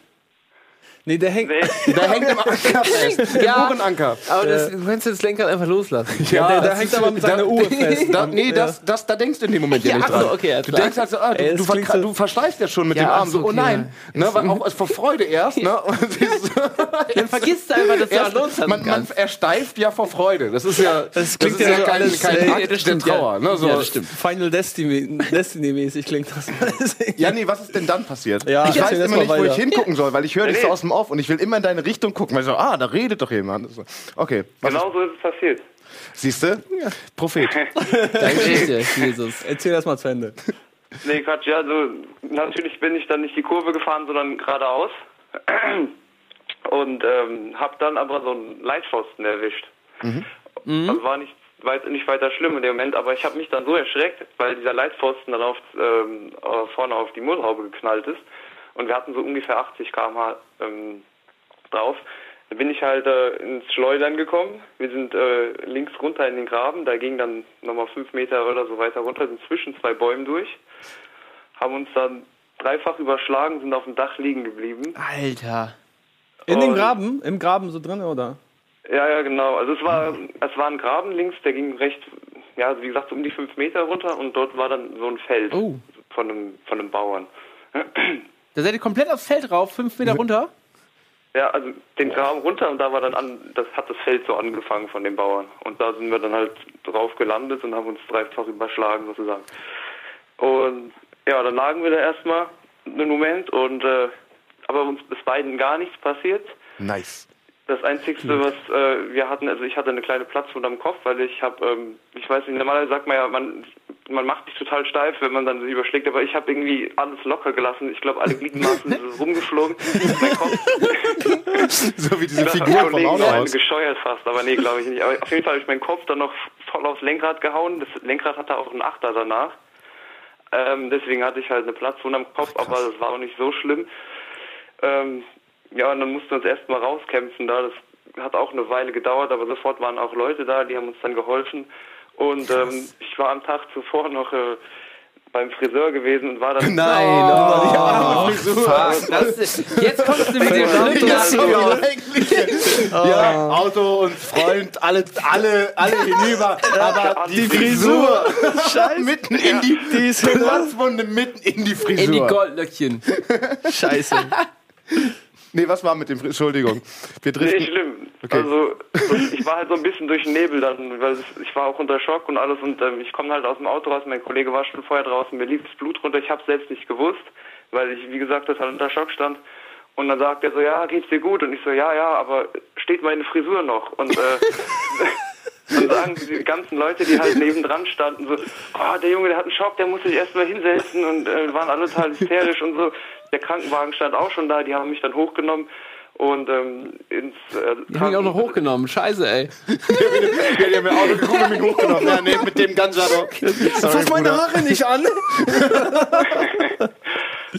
Nee, der hängt. Nee, da hängt im Anker fest. Im Ja. Ohrenanker. Aber das, du kannst das Lenkrad einfach loslassen. Ja, der, der das hängt aber mit seiner Uhr fest. Da, nee, das, das, da denkst du in dem Moment ja, Ja, nicht ach so, dran. okay, du denkst halt so, ah, du, Ey, du, das ver so- du verschleißt ja schon mit Ja, dem Arm. so, oh okay, nein. Ne, weil auch vor Freude erst. Ne, Dann vergisst du einfach, dass du erst, loslassen man, man ersteift ja vor Freude. Das ist ja, das klingt ist ja so kein, kein Akt das der ja. Trauer. Ne, so. Ja, das stimmt. Final Destiny, Destiny-mäßig klingt das. Ja, nee, was ist denn dann passiert? Ja, ich weiß immer nicht, wo ich hingucken soll, weil ich höre dich so aus dem Off und ich will immer in deine Richtung gucken, weil so, ah, da redet doch jemand. So. Okay, was genau so ist es passiert. siehst du? Prophet. Deine Geschichte, Jesus. Erzähl das mal zu Ende. Nee, Quatsch, ja, also natürlich bin ich dann nicht die Kurve gefahren, sondern geradeaus. Und ähm, habe dann aber so einen Leitpfosten erwischt. Das war nicht, weit, nicht weiter schlimm in dem Moment, aber ich habe mich dann so erschreckt, weil dieser Leitpfosten dann auf, ähm, äh, vorne auf die Motorhaube geknallt ist. Und wir hatten so ungefähr 80 km/h ähm, drauf. Da bin ich halt äh, ins Schleudern gekommen. Wir sind äh, links runter in den Graben. Da ging dann nochmal fünf Meter oder so weiter runter, sind zwischen zwei Bäumen durch. Haben uns dann dreifach überschlagen, sind auf dem Dach liegen geblieben. Alter. In den Graben? Im Graben so drin, oder? Ja, ja, genau. Also es war, es war ein Graben links, der ging recht, ja, also wie gesagt, so um die fünf Meter runter und dort war dann so ein Feld Oh. von einem, von einem Bauern. Da seid ihr komplett aufs Feld rauf, fünf Meter runter? Ja, also den Graben runter und da war dann an, das hat das Feld so angefangen von den Bauern. Und da sind wir dann halt drauf gelandet und haben uns dreifach überschlagen sozusagen. Und ja, dann lagen wir da erstmal einen Moment und äh, aber uns ist beiden gar nichts passiert. Nice. Das Einzigste, was äh, wir hatten, also ich hatte eine kleine Platzwunde am Kopf, weil ich habe, ähm, ich weiß nicht, normalerweise sagt man ja, man, man macht sich total steif, wenn man dann sich überschlägt, aber ich habe irgendwie alles locker gelassen. Ich glaube, alle Gliedmaßen sind rumgeflogen. mein Kopf, So wie diese Figur vom Auto aus. gescheuert fast, aber nee, glaube ich nicht. Aber auf jeden Fall habe ich meinen Kopf dann noch voll aufs Lenkrad gehauen. Das Lenkrad hatte auch einen Achter danach. Ähm, deswegen hatte ich halt eine Platzwunde am Kopf, aber das war auch nicht so schlimm. Ähm, ja, und dann mussten wir uns erstmal rauskämpfen da. Das hat auch eine Weile gedauert, aber sofort waren auch Leute da, die haben uns dann geholfen. Und ähm, ich war am Tag zuvor noch äh, beim Friseur gewesen und war dann. Nein, oh, die arme Frisur. Fuck, das ist, jetzt kommst du mit dem Ja, Schlimm. sorry, eigentlich. Ja, Auto und Freund, alle, alle, alle hinüber. Aber die Frisur, mitten in die, die ist Platzwunde mitten in die Frisur. In die Goldlöckchen. Scheiße. Nee, was war mit dem? Entschuldigung. Wir Nee, driften. schlimm. Okay. Also ich war halt so ein bisschen durch den Nebel dann, weil ich war auch unter Schock und alles und ähm, ich komme halt aus dem Auto raus, mein Kollege war schon vorher draußen, mir lief das Blut runter, ich habe selbst nicht gewusst, weil ich, wie gesagt, das halt unter Schock stand. Und dann sagt er so, ja, geht's dir gut? Und ich so, ja, ja, aber steht meine Frisur noch? Und äh, dann sagen die ganzen Leute, die halt nebendran standen, so, oh, der Junge, der hat einen Schock, der muss sich erstmal hinsetzen und äh, waren alle total hysterisch und so. Der Krankenwagen stand auch schon da, die haben mich dann hochgenommen und ähm, ins äh, Die haben ihn auch noch hochgenommen. Scheiße, ey. Ja, die haben mir Auto geguckt und mich hochgenommen. Ja, nee, mit dem. Sorry, Fass meine Bruder. Haare nicht an!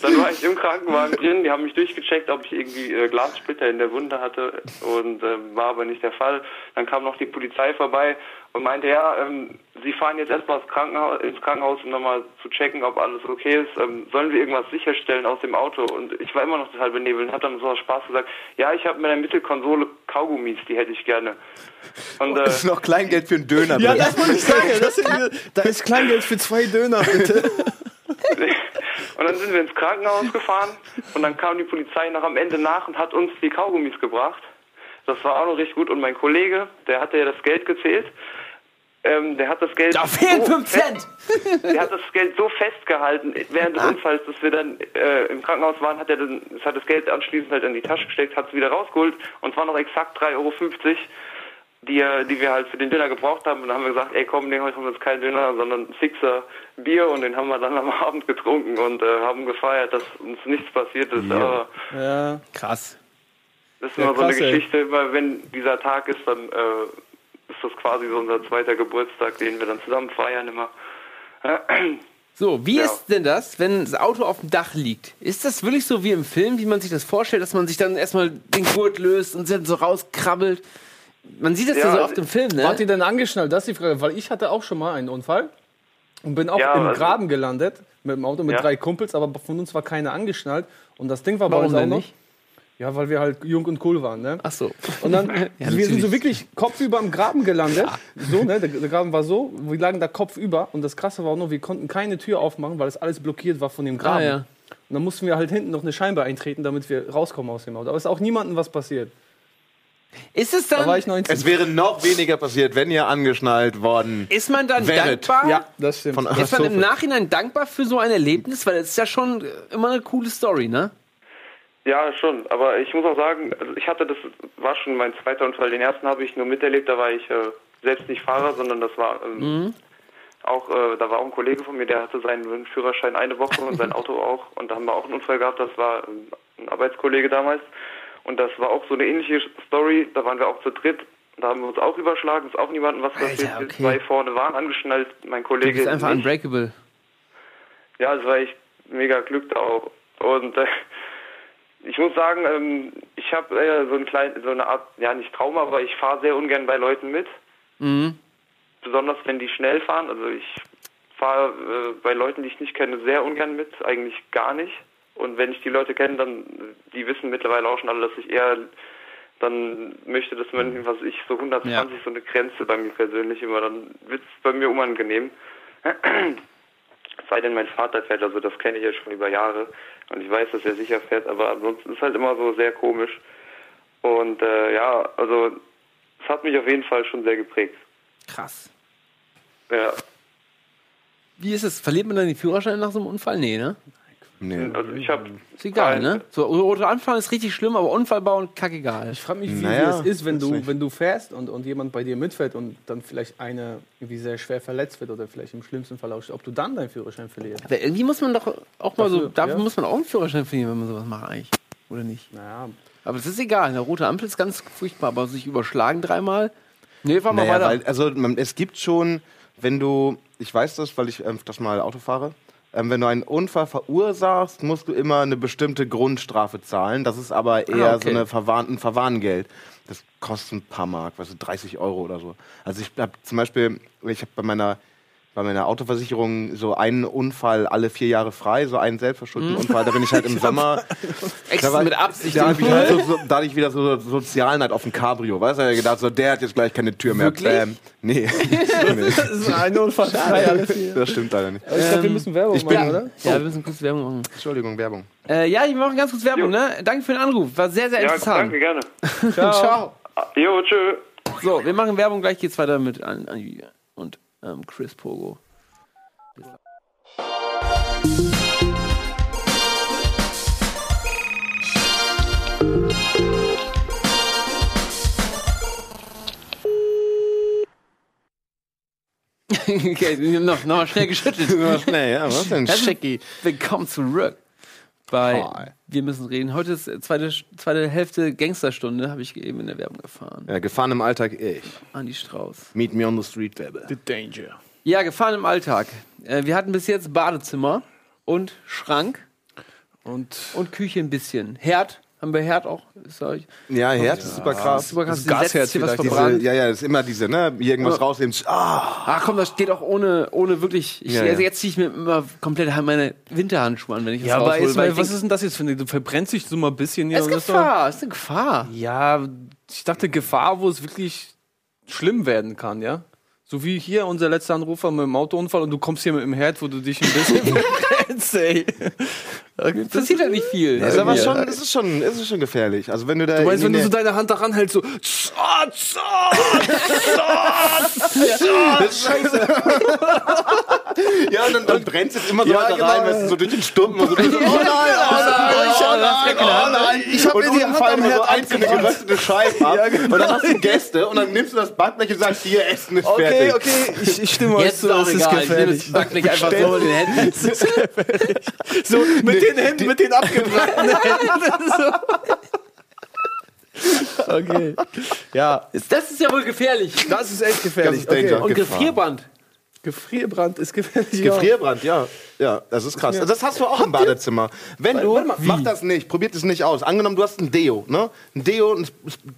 Dann war ich im Krankenwagen drin, die haben mich durchgecheckt, ob ich irgendwie äh, Glassplitter in der Wunde hatte und ähm, war aber nicht der Fall. Dann kam noch die Polizei vorbei und meinte, ja, ähm, Sie fahren jetzt erstmal ins Krankenhaus, ins Krankenhaus, um nochmal zu checken, ob alles okay ist. Ähm, sollen wir irgendwas sicherstellen aus dem Auto? Und ich war immer noch total benebelt und habe dann so aus Spaß gesagt, ja, ich habe mit der Mittelkonsole Kaugummis, die hätte ich gerne. Und äh, Das ist noch Kleingeld für einen Döner Ja, drin. das wollte ich sagen. Das sind, da ist Kleingeld für zwei Döner, bitte. Und dann sind wir ins Krankenhaus gefahren und dann kam die Polizei noch am Ende nach und hat uns die Kaugummis gebracht. das war auch noch richtig gut. Und mein Kollege, der hatte ja das Geld gezählt. Ähm, der hat das Geld Da fehlen so 5 Cent! der hat das Geld so festgehalten während des Unfalls, dass wir dann äh, im Krankenhaus waren, hat er dann, es hat das Geld anschließend halt in die Tasche gesteckt, hat es wieder rausgeholt und es waren noch exakt 3,50 Euro, die, die wir halt für den Döner gebraucht haben. Und dann haben wir gesagt, ey komm, nee, heute haben wir uns keinen Döner, sondern einen Sixer Bier und den haben wir dann am Abend getrunken und äh, haben gefeiert, dass uns nichts passiert ist. Aber Ja. Krass. das ist Ja, immer so eine ey. Geschichte, weil wenn dieser Tag ist, dann äh, ist das quasi so unser zweiter Geburtstag, den wir dann zusammen feiern immer. So, wie Ja. ist denn das, wenn das Auto auf dem Dach liegt? Ist das wirklich so wie im Film, wie man sich das vorstellt, dass man sich dann erstmal den Gurt löst und dann so rauskrabbelt? Man sieht das ja, Ja, so oft im Film, ne? Wart ihr denn angeschnallt? Das ist die Frage, weil ich hatte auch schon mal einen Unfall und bin auch Ja, im also- Graben gelandet mit dem Auto mit Ja. drei Kumpels, aber von uns war keiner angeschnallt und das Ding war bei Warum uns auch denn noch. nicht? Ja, weil wir halt jung und cool waren, ne? Ach so. Und dann, Ja, wir sind so wirklich kopfüber im Graben gelandet. So, ne? Der, der Graben war so, wir lagen da kopfüber. Und das Krasse war auch noch, wir konnten keine Tür aufmachen, weil das alles blockiert war von dem Graben. Ah, ja. Und dann mussten wir halt hinten noch eine Scheibe eintreten, damit wir rauskommen aus dem Auto. Aber es ist auch niemandem was passiert. Ist es Da dann, war ich 19. Es wäre noch weniger passiert, wenn ihr angeschnallt worden ist man dann Wäret. dankbar? ja, das stimmt. von Ist man im Nachhinein dankbar für so ein Erlebnis? Weil es ist ja schon immer eine coole Story, ne? Ja, schon. Aber ich muss auch sagen, also ich hatte das, war schon mein zweiter Unfall. Den ersten habe ich nur miterlebt, da war ich äh, selbst nicht Fahrer, sondern das war ähm, auch, äh, da war auch ein Kollege von mir, der hatte seinen Führerschein eine Woche und sein Auto auch. Und da haben wir auch einen Unfall gehabt, das war ähm, ein Arbeitskollege damals. Und das war auch so eine ähnliche Story, da waren wir auch zu dritt. Da haben wir uns auch überschlagen, ist auch niemandem was passiert. Okay. zwei vorne waren angeschnallt, mein Du Kollege bist einfach nicht. unbreakable. Ja, es war echt mega Glück da auch. Und äh, ich muss sagen, ähm, ich habe äh, so, ein klein, so eine Art, ja nicht Trauma, aber ich fahre sehr ungern bei Leuten mit. Mhm. Besonders wenn die schnell fahren. Also ich fahre äh, bei Leuten, die ich nicht kenne, sehr ungern mit, eigentlich gar nicht. Und wenn ich die Leute kenne, dann, die wissen mittlerweile auch schon alle, dass ich eher dann möchte, dass man, was ich, so 120, Ja. so eine Grenze bei mir persönlich immer, dann wird es bei mir unangenehm. Es sei denn, mein Vater fährt, also das kenne ich ja schon über Jahre und ich weiß, dass er sicher fährt, aber ansonsten ist halt immer so sehr komisch. Und äh, ja, also es hat mich auf jeden Fall schon sehr geprägt. Krass. Ja, Wie ist es? Verliert man dann die Führerscheine nach so einem Unfall? Nee, ne? Nee. also ich habe Ist egal, ne? So, rote Anfahren ist richtig schlimm, aber Unfall bauen, kackegal. Ich frage mich, wie, Naja, wie es ist, wenn du, nicht. wenn du fährst und, und jemand bei dir mitfährt und dann vielleicht einer irgendwie sehr schwer verletzt wird oder vielleicht im schlimmsten Fall auch, ob du dann deinen Führerschein verlierst. Aber irgendwie muss man doch auch mal so, Dafür, dafür ja. muss man auch einen Führerschein verlieren, wenn man sowas macht eigentlich. Oder nicht? Naja, Aber das ist egal, eine rote Ampel ist ganz furchtbar, aber sich überschlagen dreimal. Nee, fahr mal Naja, weiter. weil, also man, es gibt schon, wenn du, ich weiß das, weil ich ähm, das mal Auto fahre, ähm, wenn du einen Unfall verursachst, musst du immer eine bestimmte Grundstrafe zahlen. Das ist aber eher Ah, okay. so eine Verwarn ein Verwarngeld. Das kostet ein paar Mark, weißt du, 30 Euro oder so. Also ich habe zum Beispiel, ich habe bei meiner bei meiner Autoversicherung so einen Unfall alle vier Jahre frei, so einen selbstverschuldeten Unfall. Da bin ich halt im Sommer. Extra war- mit Absicht. Da, hab ich halt so, so, da hatte ich wieder so Sozialneid auf dem Cabrio. Weißt du, gedacht, so, der hat jetzt gleich keine Tür mehr. Wirklich? Ähm, nee. das ist ein Unfall. Frei, alles hier. Das stimmt leider nicht. Ich glaube, wir müssen Werbung ich bin- machen, oder? Ja, wir müssen kurz Werbung machen. Entschuldigung, Werbung. Äh, ja, wir machen ganz kurz Werbung, ne? Danke für den Anruf. War sehr, sehr ja, interessant. danke, gerne. Ciao. Jo, tschö. So, wir machen Werbung, gleich geht's weiter mit An An und ähm, Chris Pogo. okay, wir haben noch, noch mal schnell geschüttelt. Schnell, ja, was denn? Herzlich. Willkommen zurück bei Hi. Wir müssen reden. Heute ist zweite, zweite Hälfte Gangsterstunde, habe ich eben in der Werbung erfahren. Ja, gefahren im Alltag ich. Andi Strauß. Meet me on the street, baby. The Danger. Ja, gefahren im Alltag. Äh, wir hatten bis jetzt Badezimmer und Schrank Und und Küche ein bisschen. Herd haben wir Herd auch. Ist Ja, Herz ist super krass. super krass. Das Gasherz hier was vielleicht, Diese, verbrannt. ja, ja, das ist immer diese, ne? Irgendwas Ja. rausnehmen. Ah, Ach komm, das geht auch ohne, ohne wirklich. Ich, Ja, also jetzt ziehe ich mir immer komplett meine Winterhandschuhe an, wenn ich das ja, aber raushole, jetzt weil mal, ich was denk, ist denn das jetzt für eine? Du verbrennst dich so mal ein bisschen hier. Es ist Gefahr, es ist eine Gefahr. Ja, ich dachte Gefahr, wo es wirklich schlimm werden kann, ja? So wie hier unser letzter Anrufer mit dem Autounfall und du kommst hier mit dem Herd, wo du dich ein bisschen verbrennst, ey. Passiert ja nicht viel. Das ist aber schon, es ist schon, es ist schon gefährlich. Also wenn du da. Du weißt, in wenn du so deine Hand daran hältst, so. Zot, ja, und dann, dann brennt es immer so Ja, weiter genau. rein, weißt du, so durch den Sturm. Und so, oh nein, oh nein, oh nein, oh nein. Ich hab mir die Hand am immer so Herd einzelne geröstete Scheiben ab. Ja, genau. Und dann hast du Gäste und dann nimmst du das Backblech und sagst, hier, Essen ist Okay, fertig. okay, ich, ich stimme euch Jetzt zu, es ist egal. Ich nehme gefährlich. das Backblech einfach so in den Händen. So, mit den Händen, mit den abgebrannten Händen. So. Okay. Ja, Das ist ja wohl gefährlich. das ist echt gefährlich. Das ist okay. Und Gefahr. Gefrierbrand. Ist gefährlich. Gefrierbrand, ja. Ja, das ist krass. Das hast du auch im Badezimmer. Wenn du, warte mal, mach das nicht, probiert es nicht aus. Angenommen, du hast ein Deo, ne? Ein Deo, ein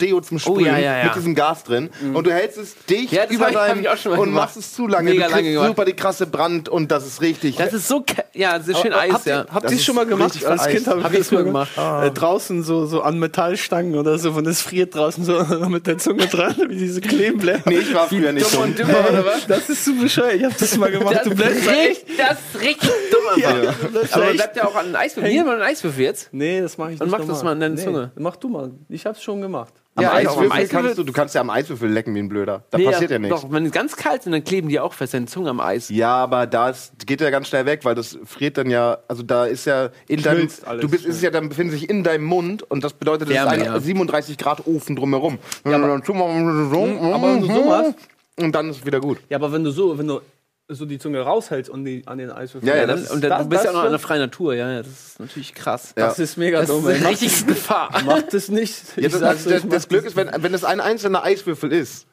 Deo zum Sprühen ja, ja, ja. mit diesem Gas drin. Und du hältst es dicht über hab ich- hab dein ich auch schon mal und machst es zu lange. Mega du lange kriegst gemacht. super die krasse Brand und das ist richtig. Das ist so, ja, das ist schön Aber Eis, habt ja. ihr, habt Das schon mal gemacht? Als. Kind habe Hab ich das mal gemacht. Äh, draußen so, so an Metallstangen oder so, und es friert draußen so mit der Zunge dran, wie diese Klebenblätter. nee, ich war früher nicht Dumm dumm. und dümmer, oder was? Das ist zu bescheuert. Ich habe das mal gemacht. Das du bleibst richtig, das ist richtig dumm. Du bleibst Aber bleibt ja auch an den Eiswürfel. Hier mal einen Eiswürfel jetzt. Nee, das mache ich Und nicht. mach das mal in deine nee, Zunge. Mach du mal. Ich hab's schon gemacht. Am Ja, Eiswürfel am Eiswürfel- kannst du, du kannst ja am Eiswürfel lecken wie ein Blöder. Da Nee, passiert ja nichts. Doch, wenn die ganz kalt sind, dann kleben die auch fest, deine Zunge am Eis. Ja, aber da ist, geht ja ganz schnell weg, weil das friert dann ja, also da ist ja in deinem, du bist, ist ja dann befindet sich in deinem Mund und das bedeutet, das Wärme, ist ein ja. 37 Grad Ofen drumherum. Ja, aber, aber wenn du so machst- und dann ist es wieder gut. Ja, aber wenn du so, wenn du so die Zunge raushältst und die an den Eiswürfel. Ja, ja, dann, das- und das- du bist ja auch das noch in der freien Natur, ja, ja, das ist natürlich krass. Das ist mega Das dumm. ist ey. eine richtige Gefahr. Macht es nicht. Ja, das, das, das, das Glück ist, wenn, wenn es ein einzelner Eiswürfel ist,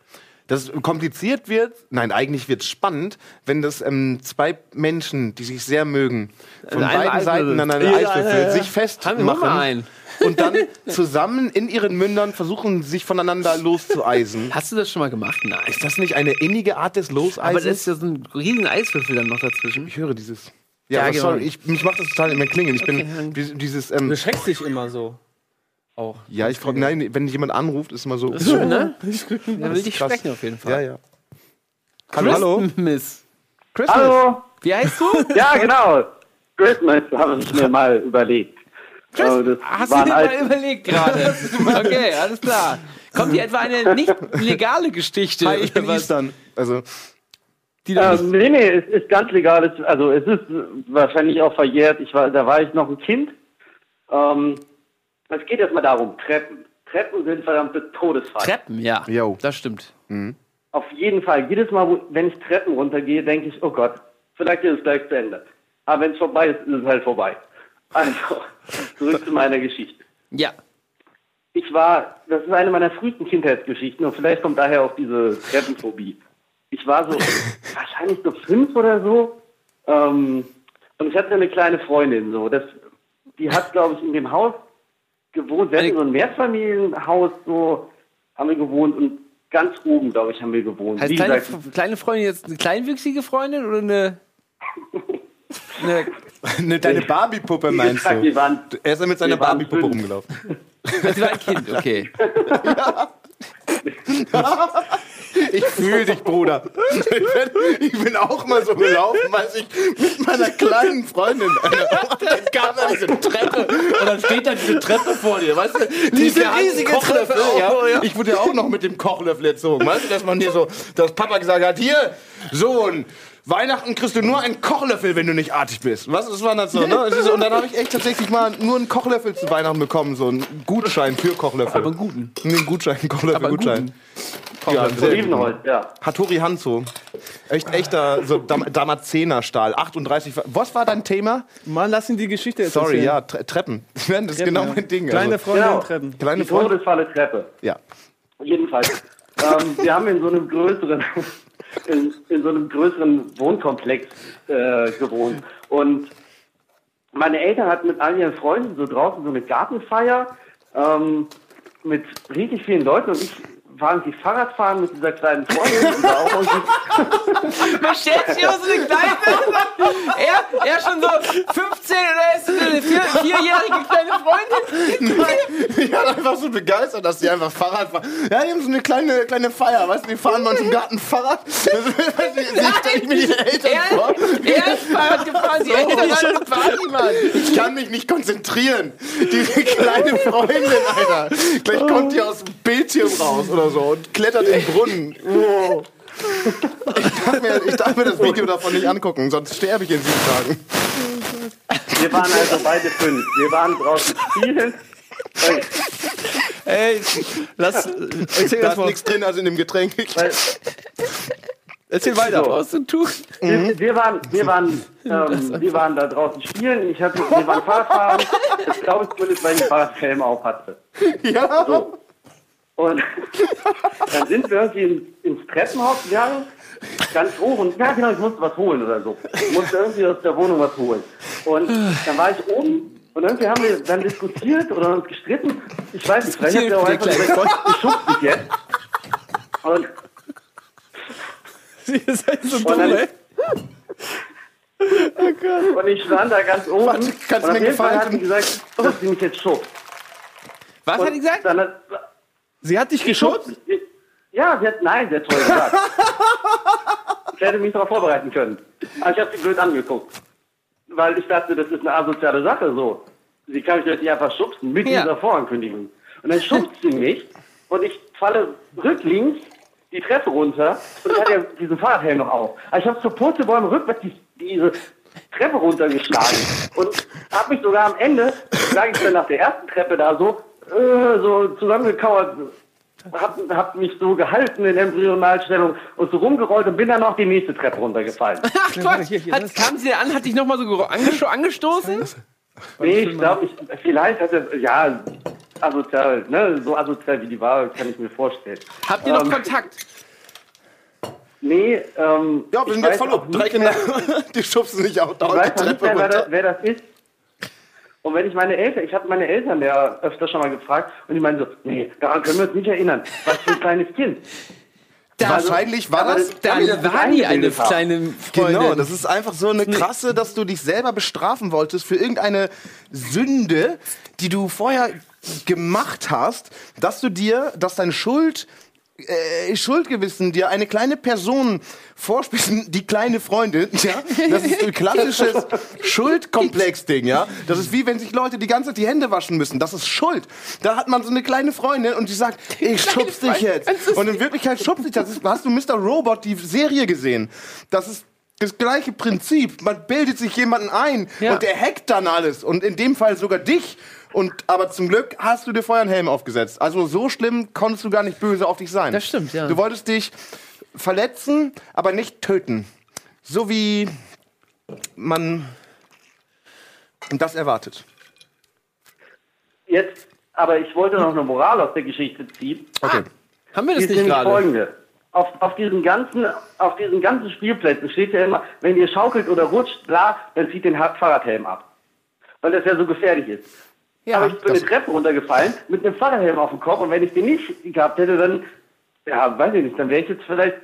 das kompliziert wird, nein, eigentlich wird es spannend, wenn das ähm, zwei Menschen, die sich sehr mögen, von An einem beiden. Seiten an einem Ja, Eiswürfel ja, ja. sich festmachen und dann zusammen in ihren Mündern versuchen, sich voneinander loszueisen. Hast du das schon mal gemacht? Nein. Ist das nicht eine innige Art des Loseisens? Aber das ist ja so ein riesen Eiswürfel dann noch dazwischen. ich höre dieses. Ja, Ja, genau. sorry, ich, mich macht das total immer klingen. Ich Okay. bin dies- dieses. Du Ähm, schreckst dich immer so. Auch. ja, ich frage, nein, wenn jemand anruft, ist immer so. Das ist schön, ne? Ich krieg- Da will ich krass. sprechen auf jeden Ja, Fall. ja. Hallo, hallo. Miss. Christmas. Hallo, Wie heißt du? ja genau. Christmas habe ich mir mal überlegt. Oh, das Hast du dir mal überlegt gerade? Okay, alles klar. Kommt hier etwa eine nicht legale Geschichte? Hi, ich bin Was- Eastern. Also, Die Ähm, nee, nee, es ist ganz legal. Also es ist wahrscheinlich auch verjährt. Ich war, da war ich noch ein Kind. Ähm, es geht erstmal darum, Treppen. Treppen sind verdammte Todesfall. Treppen, ja. Jo. Das stimmt. Auf jeden Fall. Jedes Mal, wenn ich Treppen runtergehe, denke ich, oh Gott, vielleicht ist es gleich zu Ende. Aber wenn es vorbei ist, ist es halt vorbei. Also, zurück zu meiner Geschichte. Ja. Ich war, das ist eine meiner frühesten Kindheitsgeschichten und vielleicht kommt daher auch diese Treppenphobie. Ich war so, wahrscheinlich so fünf oder so, ähm, und ich hatte eine kleine Freundin, so, das, die hat, glaube ich, in dem Haus gewohnt, wir hatten so ein Mehrfamilienhaus, so, haben wir gewohnt und ganz oben, glaube ich, haben wir gewohnt. Heißt Wie kleine, gesagt, kleine Freundin jetzt eine kleinwüchsige Freundin oder eine. eine ne, deine Barbie-Puppe meinst gesagt, du? waren, Er ist ja mit seiner Barbie-Puppe rumgelaufen. also sie war ein Kind, okay. Ich fühle dich, Bruder. Ich bin, ich bin auch mal so gelaufen, als ich mit meiner kleinen Freundin. Dann kam da diese Treppe und dann steht da diese Treppe vor dir, weißt du? Diese riesige Treppe. Ja. Ich wurde ja auch noch mit dem Kochlöffel erzogen, weißt du, dass man hier so, dass Papa gesagt hat, hier, Sohn, Weihnachten kriegst du nur einen Kochlöffel, wenn du nicht artig bist. Was? Das war das so, ne? Ist Und dann habe ich echt tatsächlich mal nur einen Kochlöffel zu Weihnachten bekommen, so einen Gutschein für Kochlöffel. Aber einen guten. Nee, einen Gutschein, einen Aber einen Kochlöffel-Gutschein. Ja, sehr gut. Olivenholz, ja. Hattori Hanzo. Echt echter so Dam Damazenerstahl. 38. Was war dein Thema? Mann, lass ihn die Geschichte jetzt Sorry, erzählen. ja, Tre Treppen. Das ist Treppen, genau ja. mein Ding. Kleine also, Freunde Genau. und Treppen. kleine Die Freunde. Todesfalle Treppe. Ja. Jedenfalls. ähm, wir haben in so einem größeren, in, in so einem größeren Wohnkomplex äh, gewohnt. Und meine Eltern hatten mit all ihren Freunden so draußen so eine Gartenfeier ähm, mit richtig vielen Leuten und ich fahren sie Fahrrad fahren mit dieser kleinen Freundin. Man stellt sich so eine kleine. Er, er schon so 15 oder ist eine vier, vierjährige kleine Freundin. Ich war einfach so begeistert, dass die einfach Fahrrad fahren. Ja, die haben so eine kleine, kleine Feier, weißt du, die fahren mal im Garten Fahrrad. Das stelle ich mir die Eltern vor. Er, er ist Fahrrad gefahren, die Eltern waren Party, Mann. Ich kann mich nicht konzentrieren. Diese kleine Freundin, Alter. Gleich kommt die aus dem Bildschirm raus oder so und klettert in den Brunnen. Oh. Ich darf, mir, ich darf mir das Video davon nicht angucken, sonst sterbe ich in sieben Tagen. Wir waren also beide fünf. Wir waren draußen spielen. Ey, lass. Erzähl Da ist mal. nichts drin, also in dem Getränk. weil Erzähl weiter. So. Was zu tun? wir, wir, waren, wir, waren, ähm, wir waren da draußen spielen. Ich hatte, wir waren Fahrradfahren. Das glaube ich zumindest, weil ich einen Fahrradhelm auf hatte. Ja. So. Und dann sind wir irgendwie in, ins Treppenhaus gegangen, ganz hoch und ja genau, ich musste was holen oder so. Ich musste irgendwie aus der Wohnung was holen. Und dann war ich oben und irgendwie haben wir dann diskutiert oder uns gestritten. Ich weiß nicht, vielleicht hat er auch einfach gesagt, ich schubst dich jetzt. Und, Ihr seid so und, dumm, ey. und ich stand da ganz oben Warte, kannst und mir gefallen hat sie gesagt, dass sie mich jetzt schubst. Was hat die gesagt? Dann hat, Sie hat dich geschubst? Ja, sie hat, nein, sie hat toll gesagt. ich hätte mich darauf vorbereiten können. Aber ich habe sie blöd angeguckt. Weil ich dachte, das ist eine asoziale Sache so. Sie kann mich jetzt nicht einfach schubsen mit Ja. dieser Vorankündigung. Und dann schubst sie mich und ich falle rücklings die Treppe runter und hatte ja diesen Fahrradhelm noch auf. Aber ich habe zur Purzelbäume rückwärts die, diese Treppe runtergeschlagen und habe mich sogar am Ende, sage ich dann nach der ersten Treppe da so, äh, so zusammengekauert, hab, hab mich so gehalten in Embryonalstellung und so rumgerollt und bin dann noch die nächste Treppe runtergefallen. Ach Quatsch, hat, kam sie an, hat dich nochmal so angesto angestoßen? nee, ich glaube, ich, vielleicht hat er, ja, asozial, ne, so asozial wie die war, kann ich mir vorstellen. Habt ihr noch Ähm, Kontakt? Nee, ähm, Ja, wir ich sind jetzt auch um. Drei Kinder. Die schubsen sich auch Ich dauernd weiß die Treppe mehr, wer runter. wer das ist. Und wenn ich meine Eltern, ich habe meine Eltern ja öfter schon mal gefragt und die meinen so, nee, daran können wir uns nicht erinnern. Was für ein kleines Kind. Wahrscheinlich war das. Da war nie eine haben. kleine Freundin. Genau, das ist einfach so eine krasse, dass du dich selber bestrafen wolltest für irgendeine Sünde, die du vorher gemacht hast, dass du dir, dass dein Schuld äh, Schuldgewissen dir eine kleine Person vorspielen, die kleine Freundin, ja, das ist ein klassisches Schuldkomplex-Ding, ja. Das ist wie wenn sich Leute die ganze Zeit die Hände waschen müssen. Das ist Schuld. Da hat man so eine kleine Freundin und die sagt, ich schubs dich jetzt. Und in Wirklichkeit schubst dich das. Ist- Hast du Mr. Robot die Serie gesehen? Das ist das gleiche Prinzip. Man bildet sich jemanden ein Ja. und der hackt dann alles. Und in dem Fall sogar dich. Und, aber zum Glück hast du dir vorher einen Helm aufgesetzt. Also so schlimm konntest du gar nicht böse auf dich sein. Das stimmt, ja. Du wolltest dich verletzen, aber nicht töten. So wie man das erwartet. Jetzt, aber ich wollte noch eine Moral aus der Geschichte ziehen. Okay. Haben wir das nicht gerade? folgende. Auf, auf, diesen ganzen, auf diesen ganzen Spielplätzen steht ja immer, wenn ihr schaukelt oder rutscht, bla, dann zieht den Fahrradhelm ab. Weil das ja so gefährlich ist. Ja, Aber ich bin eine Treppe runtergefallen mit einem Fahrradhelm auf dem Kopf und wenn ich den nicht gehabt hätte, dann, ja, weiß ich nicht, dann wäre ich jetzt vielleicht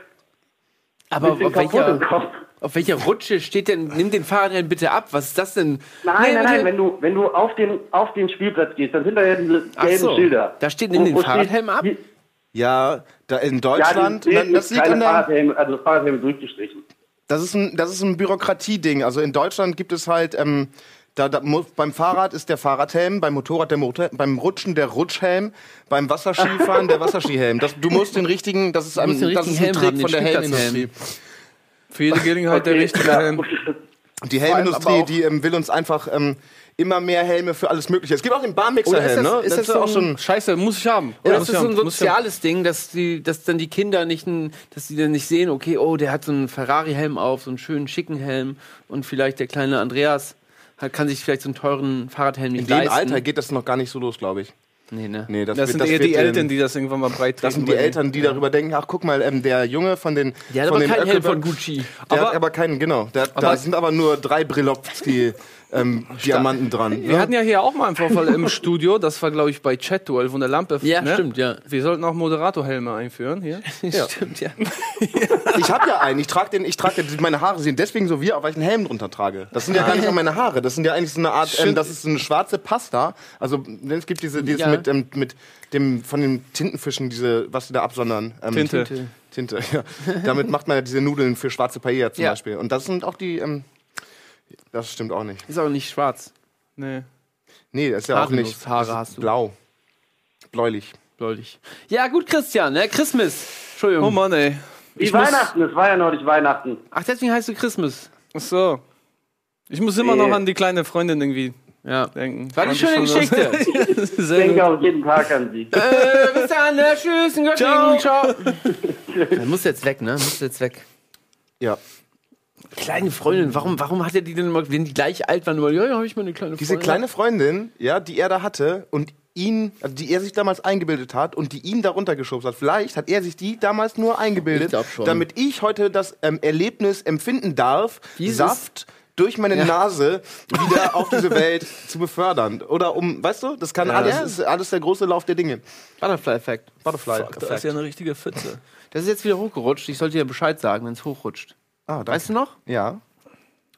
aber auf welcher, Kopf. auf welcher Rutsche steht denn, nimm den Fahrradhelm bitte ab. Was ist das denn? Nein, Nee, nein, bitte. nein, wenn du, wenn du auf den, auf den Spielplatz gehst, dann sind da ja diese gelben so, Schilder. da steht, nimm den Fahrradhelm ab? Ja, da in Ja, Deutschland, die, das, liegt keine an der, Fahrradhelm, also Fahrradhelm durchgestrichen. Das ist ein, das ist ein Bürokratieding. Also in Deutschland gibt es halt, ähm, da, da, beim Fahrrad ist der Fahrradhelm, beim Motorrad der Motor, beim Rutschen der Rutschhelm, beim Wasserskifahren der Wasserskihelm. Das, du musst den richtigen, das ist ein, das ist ein Trick Helm haben, von der Helmindustrie. Für jede Gelegenheit der richtige ja. Helm. Die Helmindustrie, die ähm, will uns einfach ähm, immer mehr Helme für alles Mögliche. Es gibt auch den Barmixer-Helm, ist das, ne? ist das, ist so auch ein, schon. Scheiße, muss ich haben. Oder ist das ich so ein soziales Ding, dass die, dass dann die Kinder nicht, ein, dass die dann nicht sehen, okay, oh, der hat so einen Ferrari-Helm auf, so einen schönen schicken Helm und vielleicht der kleine Andreas hat, kann sich vielleicht so einen teuren Fahrradhelm nicht In dem leisten. Alter geht das noch gar nicht so los, glaube ich. Nee, ne? Nee, das, Das wird, sind eher wird die Eltern, die das irgendwann mal breit Das sind die Eltern, die darüber denken, ach guck mal, ähm, der Junge von den Der hat von aber den keinen Helm von Gucci. Der Aber- hat aber keinen, genau. Der, da sind aber nur drei Brillowski ähm, Diamanten dran. Wir hatten ja hier auch mal einen Vorfall im Studio, das war glaube ich bei Chat Duel von der Lampe. Ja, ne? stimmt, ja. Wir sollten auch Moderatorhelme einführen hier. Ja. Stimmt, ja. Ich habe ja einen. Ich trage den. Ich trage meine Haare sehen deswegen so wie, weil ich einen Helm drunter trage. Das sind ja gar nicht meine Haare. Das sind ja eigentlich so eine Art. Ähm, das ist so eine schwarze Pasta. Also es gibt diese, dieses Ja. mit, ähm, mit dem von den Tintenfischen diese, was die da absondern. Ähm, Tinte. Tinte. Tinte. Ja. Damit macht man ja diese Nudeln für schwarze Paella zum Ja. Beispiel. Und das sind auch die. Ähm, das stimmt auch nicht. Ist auch nicht schwarz. Nee. Nee, das ist ja auch Haarlos nicht. Haare das ist hast du. Blau. Bläulich. Bläulich. Ja, gut, Christian, ne? Christmas. Entschuldigung. Oh Mann, ey. Wie Ich muss- Weihnachten, es war ja neulich Weihnachten. Ach, deswegen heißt du Christmas. Ach so. Ich muss immer Nee. noch an die kleine Freundin irgendwie Ja. denken. War eine schöne ich schon Geschichte. Ich denke auch jeden Tag an sie. äh, bis dann, ne? Tschüss, Göttingen. Ciao. Dann muss jetzt weg, ne? Muss jetzt weg. Ja. Kleine Freundin, warum, warum hat er die denn immer, wenn die gleich alt waren, immer, ja, ja, habe ich mal eine kleine Freundin. Diese kleine Freundin, ja, die er da hatte und ihn, also die er sich damals eingebildet hat und die ihn darunter geschubst hat. Vielleicht hat er sich die damals nur Ich eingebildet, schon. damit ich heute das ähm, Erlebnis empfinden darf, Dieses- Saft durch meine Nase wieder auf diese Welt zu befördern. Oder um, weißt du, das kann alles, Ja. das ist alles der große Lauf der Dinge. Butterfly-Effekt. Butterfly. Fuck, das ist ja eine richtige Pfütze. Das ist jetzt wieder hochgerutscht. Ich sollte dir Bescheid sagen, wenn es hochrutscht. Ah, da, Weißt du noch? Ja.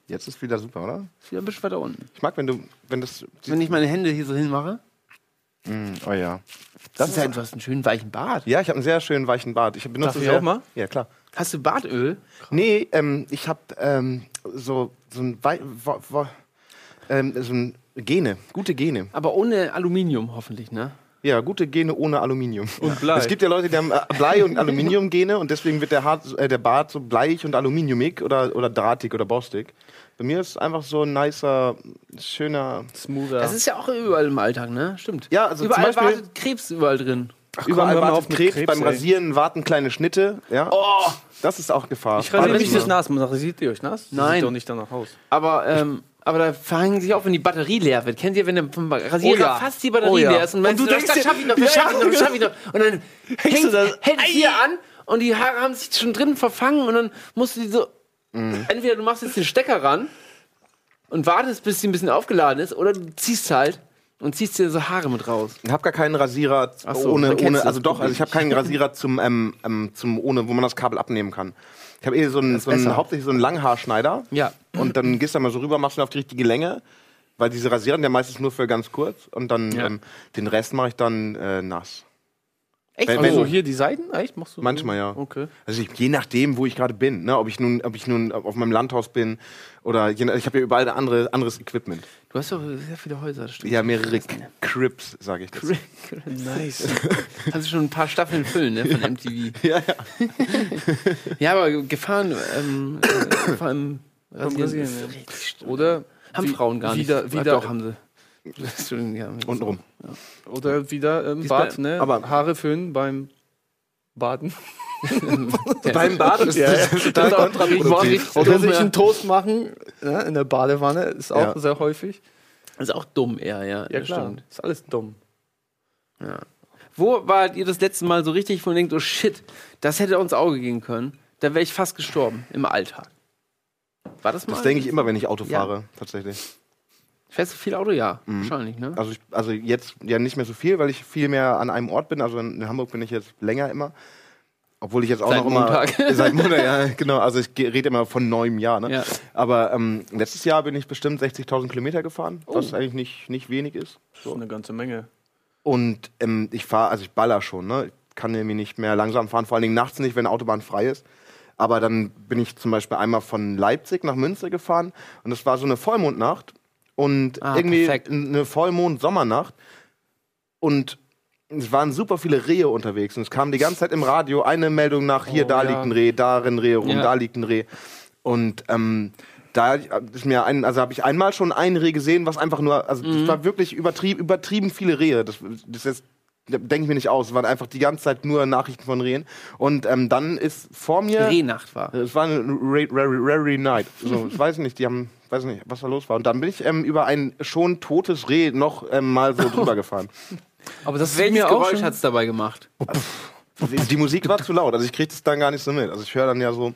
Jetzt ist wieder super, oder? Ist wieder ein bisschen weiter unten. Ich mag, wenn du, wenn das. Wenn ich meine Hände hier so hinmache. Oh ja. Das ist ja, du hast einen schönen weichen Bart. Ja, ich habe einen sehr schönen weichen Bart. Ich benutze Darf ich auch mal? Ja, klar. Hast du Bartöl? Nee, ähm, ich habe ähm, so, so ein, ähm, so ein Gene, gute Gene. Aber ohne Aluminium hoffentlich, ne? Ja, gute Gene ohne Aluminium. Und Blei. Es gibt ja Leute, die haben äh, Blei- und Aluminiumgene und deswegen wird der, Hart, äh, der Bart so bleich und aluminiumig oder, oder drahtig oder borstig. Bei mir ist es einfach so ein nicer, schöner. Smoother. Das ist ja auch überall im Alltag, ne? Stimmt. Ja, also zum überall Beispiel- wartet Krebs überall drin. Überall hör mal wartet auf Krebs, Krebs, beim ey. Rasieren warten kleine Schnitte. Ja? Oh! Das ist auch Gefahr. ich rasiere mich das nass. Man rasiert ihr euch nass? Nein. Sieht doch nicht danach aus. Aber, ähm, aber da verhangen sich auch, wenn die Batterie leer wird. Kennt ihr, wenn der vom Rasierer Oh ja. fast die Batterie Oh ja. leer ist und, meinst, Und du das, denkst das dir- schaff ich noch, wie das schaff schaff ich noch, das schaff ich noch. Und dann hängst, du das- hält hier an und die Haare haben sich schon drin verfangen und dann musst du die so. Mhm. Entweder du machst jetzt den Stecker ran und wartest, bis sie ein bisschen aufgeladen ist, oder du ziehst halt und ziehst dir so Haare mit raus. Ich habe gar keinen Rasierer so, ohne, ohne du also doch, also ich habe keinen Rasierer zum, ähm, ähm, zum ohne, wo man das Kabel abnehmen kann. Ich habe eh so einen, so einen hauptsächlich so einen Langhaarschneider. Ja. Und dann gehst du da mal so rüber, machst ihn auf die richtige Länge, weil diese rasieren ja meistens nur für ganz kurz und dann Ja. ähm, den Rest mache ich dann äh, nass. Echt? Wenn- Also hier die Seiten? Echt? Machst du? Manchmal ja. Okay. Also ich, je nachdem, wo ich gerade bin, ne? ob ich nun, ob ich nun auf meinem Landhaus bin oder je, ich habe ja überall andere, anderes Equipment. Du hast doch sehr viele Häuser, das stimmt. Ja, mehrere Crips, sage ich dazu. Nice. Kannst du schon ein paar Staffeln füllen, ne, von MTV. Ja, ja. Ja, aber Gefahren, ähm, äh, vor allem Rasieren Rasieren, ja. Oder Haben wie- Frauen gar wieder, nicht. Wieder, Doch, haben sie. Ja. Untenrum. Oder wieder ähm, Bart, bei- ne? aber- Haare föhnen beim Baden. Beim Bad ist das total kontraproduktiv. Oder sich ja. einen Toast machen ne, in der Badewanne ist auch Ja. sehr häufig. ist auch dumm eher, ja. Ja das klar, stimmt. ist alles dumm. Wo wart ihr das letzte Mal so richtig, wo ihr denkt, oh shit, das hätte uns Auge gehen können? Da wäre ich fast gestorben im Alltag. War das mal? Das denke ich immer, wenn ich Auto Ja. fahre, tatsächlich. Fährst du viel Auto? Ja, wahrscheinlich, ne? Also, ich, also jetzt ja nicht mehr so viel, weil ich viel mehr an einem Ort bin. Also in Hamburg bin ich jetzt länger immer. Obwohl ich jetzt auch Seit noch immer. Montag. Seit Montag, ja, genau. Also ich rede immer von neuem Jahr. Ne? Ja. Aber ähm, letztes Jahr bin ich bestimmt 60.000 Kilometer gefahren, Oh. was eigentlich nicht, nicht wenig ist. Das ist eine ganze Menge. Und ähm, ich fahre, also ich baller schon, ne? Ich kann mir nicht mehr langsam fahren, vor allen Dingen nachts nicht, wenn die Autobahn frei ist. Aber dann bin ich zum Beispiel einmal von Leipzig nach Münster gefahren und es war so eine Vollmondnacht und Ah, irgendwie perfekt. eine Vollmond-Sommernacht und es waren super viele Rehe unterwegs und es kam die ganze Zeit im Radio eine Meldung nach, hier, Oh, da ja. liegt ein Reh, da rennen Rehe rum, Ja. da liegt ein Reh. Und ähm, da ist mir ein, also habe ich einmal schon ein Reh gesehen, was einfach nur, also Mhm. das war wirklich übertrieben, übertrieben viele Rehe. Das, das ist denke ich mir nicht aus. Es waren einfach die ganze Zeit nur Nachrichten von Rehen. Und ähm, dann ist vor mir. Rehnacht war. Es war eine Rare, Rare, Rare Night. So, ich weiß nicht, die haben, weiß nicht, was da los war. Und dann bin ich ähm, über ein schon totes Reh noch ähm, mal so drüber gefahren. Aber das ist Welches mir auch Geräusch hat es dabei gemacht? Die, die Musik war zu laut, also ich krieg das dann gar nicht so mit. Also ich höre dann ja so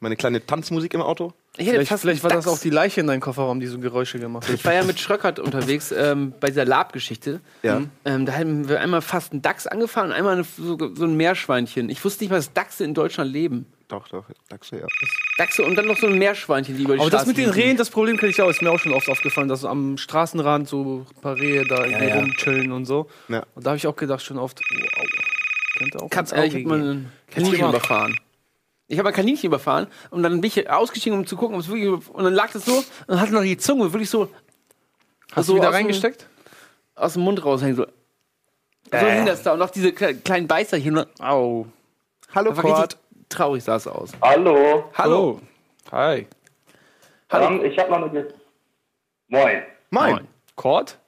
meine kleine Tanzmusik im Auto. Ich hätte Vielleicht, vielleicht war das auch die Leiche in deinem Kofferraum, die so Geräusche gemacht hat. Ich war ja mit Schröckert unterwegs ähm, bei dieser Lab-Geschichte. Ja. Ähm, da haben wir einmal fast einen Dachs angefahren und einmal eine, so, so ein Meerschweinchen. Ich wusste nicht mal, dass Dachse in Deutschland leben. Doch, doch, Dachse, ja. Dachse und dann noch so ein Meerschweinchen, die über die Aber das Straße mit den. Rehen, das Problem kenne ich auch, ist mir auch schon oft aufgefallen, dass so am Straßenrand so ein paar Rehe da irgendwie ja. rumchillen und so. Ja. Und da habe ich auch gedacht schon oft, wow, könnte auch Katz, ins äh, ich Auge habe mal gehen. ein Kaninchen überfahren. Ich habe ein Kaninchen überfahren und dann bin ich ausgestiegen, um zu gucken, ob es wirklich. Und dann lag das so und hatte noch die Zunge wirklich so. Hast so du wieder aus dem- reingesteckt? Aus dem Mund raushängen. So, so Äh. hing das da. Und auch diese kle- kleinen Beißerchen. Und Au. Hallo, richtig traurig sah es aus. Hallo. Hallo. Hi. Hallo. Ähm, ich habe noch eine. Moin. Mein. Cord?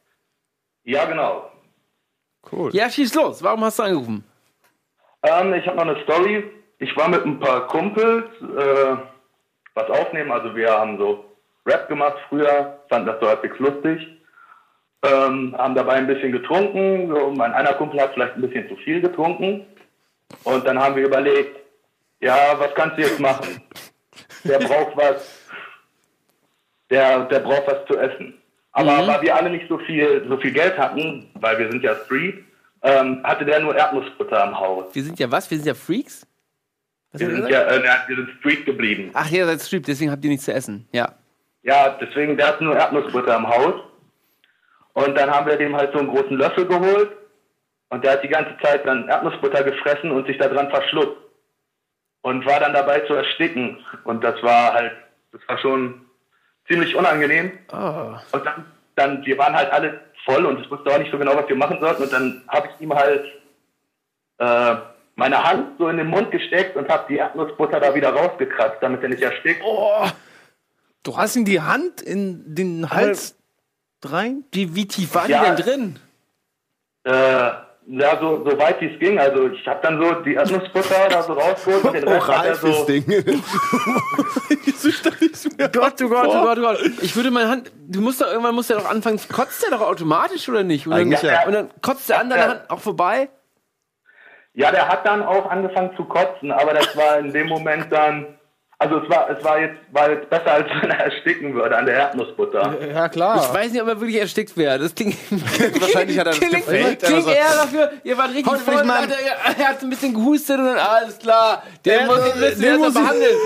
Ja, genau. Cool. Ja, schieß los. Warum hast du angerufen? Ähm, ich habe noch eine Story. Ich war mit ein paar Kumpels äh, was aufnehmen. Also wir haben so Rap gemacht früher, fanden das so halbwegs lustig. Ähm, haben dabei ein bisschen getrunken. So, mein einer Kumpel hat vielleicht ein bisschen zu viel getrunken. Und dann haben wir überlegt, ja, was kannst du jetzt machen? Der braucht was, der, der braucht was zu essen. Aber weil wir alle nicht so viel, so viel Geld hatten, weil wir sind ja Street, ähm, hatte der nur Erdnussbutter im Haus. Wir sind ja was? Wir sind ja Freaks? Wir sind, ja, äh, wir sind Street geblieben. Ach, ihr seid Street, deswegen habt ihr nichts zu essen. Ja. Ja, deswegen, der hat nur Erdnussbutter im Haus. Und dann haben wir dem halt so einen großen Löffel geholt. Und der hat die ganze Zeit dann Erdnussbutter gefressen und sich da dran verschluckt. Und war dann dabei zu ersticken. Und das war halt, das war schon ziemlich unangenehm. Oh. Und dann, dann, wir waren halt alle voll und ich wusste auch nicht so genau, was wir machen sollten. Und dann habe ich ihm halt äh, meine Hand so in den Mund gesteckt und habe die Erdnussbutter da wieder rausgekratzt, damit er nicht erstickt. Du hast ihm die Hand in den Hals rein? Wie, wie tief war Ja. die denn drin? Äh, ja, so, so weit wie es ging. Also ich habe dann so die Erdnussbutter da so rausgeholt und den Rest hat er so... Oralfisting. Gott, oh Gott, oh Gott, oh Gott. Ich würde meine Hand. Du musst doch irgendwann musst ja doch anfangen. Kotzt der doch automatisch oder nicht? Und dann, Eigentlich ja. Und dann kotzt der an deiner Hand auch vorbei? Ja, der hat dann auch angefangen zu kotzen, aber das war in dem Moment dann... Also es war, es war jetzt, war jetzt besser, als wenn er ersticken würde an der Erdnussbutter. Ja, klar. Ich weiß nicht, ob er wirklich erstickt wäre. Das klingt. Wahrscheinlich hat er das klingt, gefaked, klingt also- eher dafür, ihr wart richtig voll. Hat er, er hat ein bisschen gehustet und dann alles klar. Der, Der- muss den müssen wir muss ich- behandeln.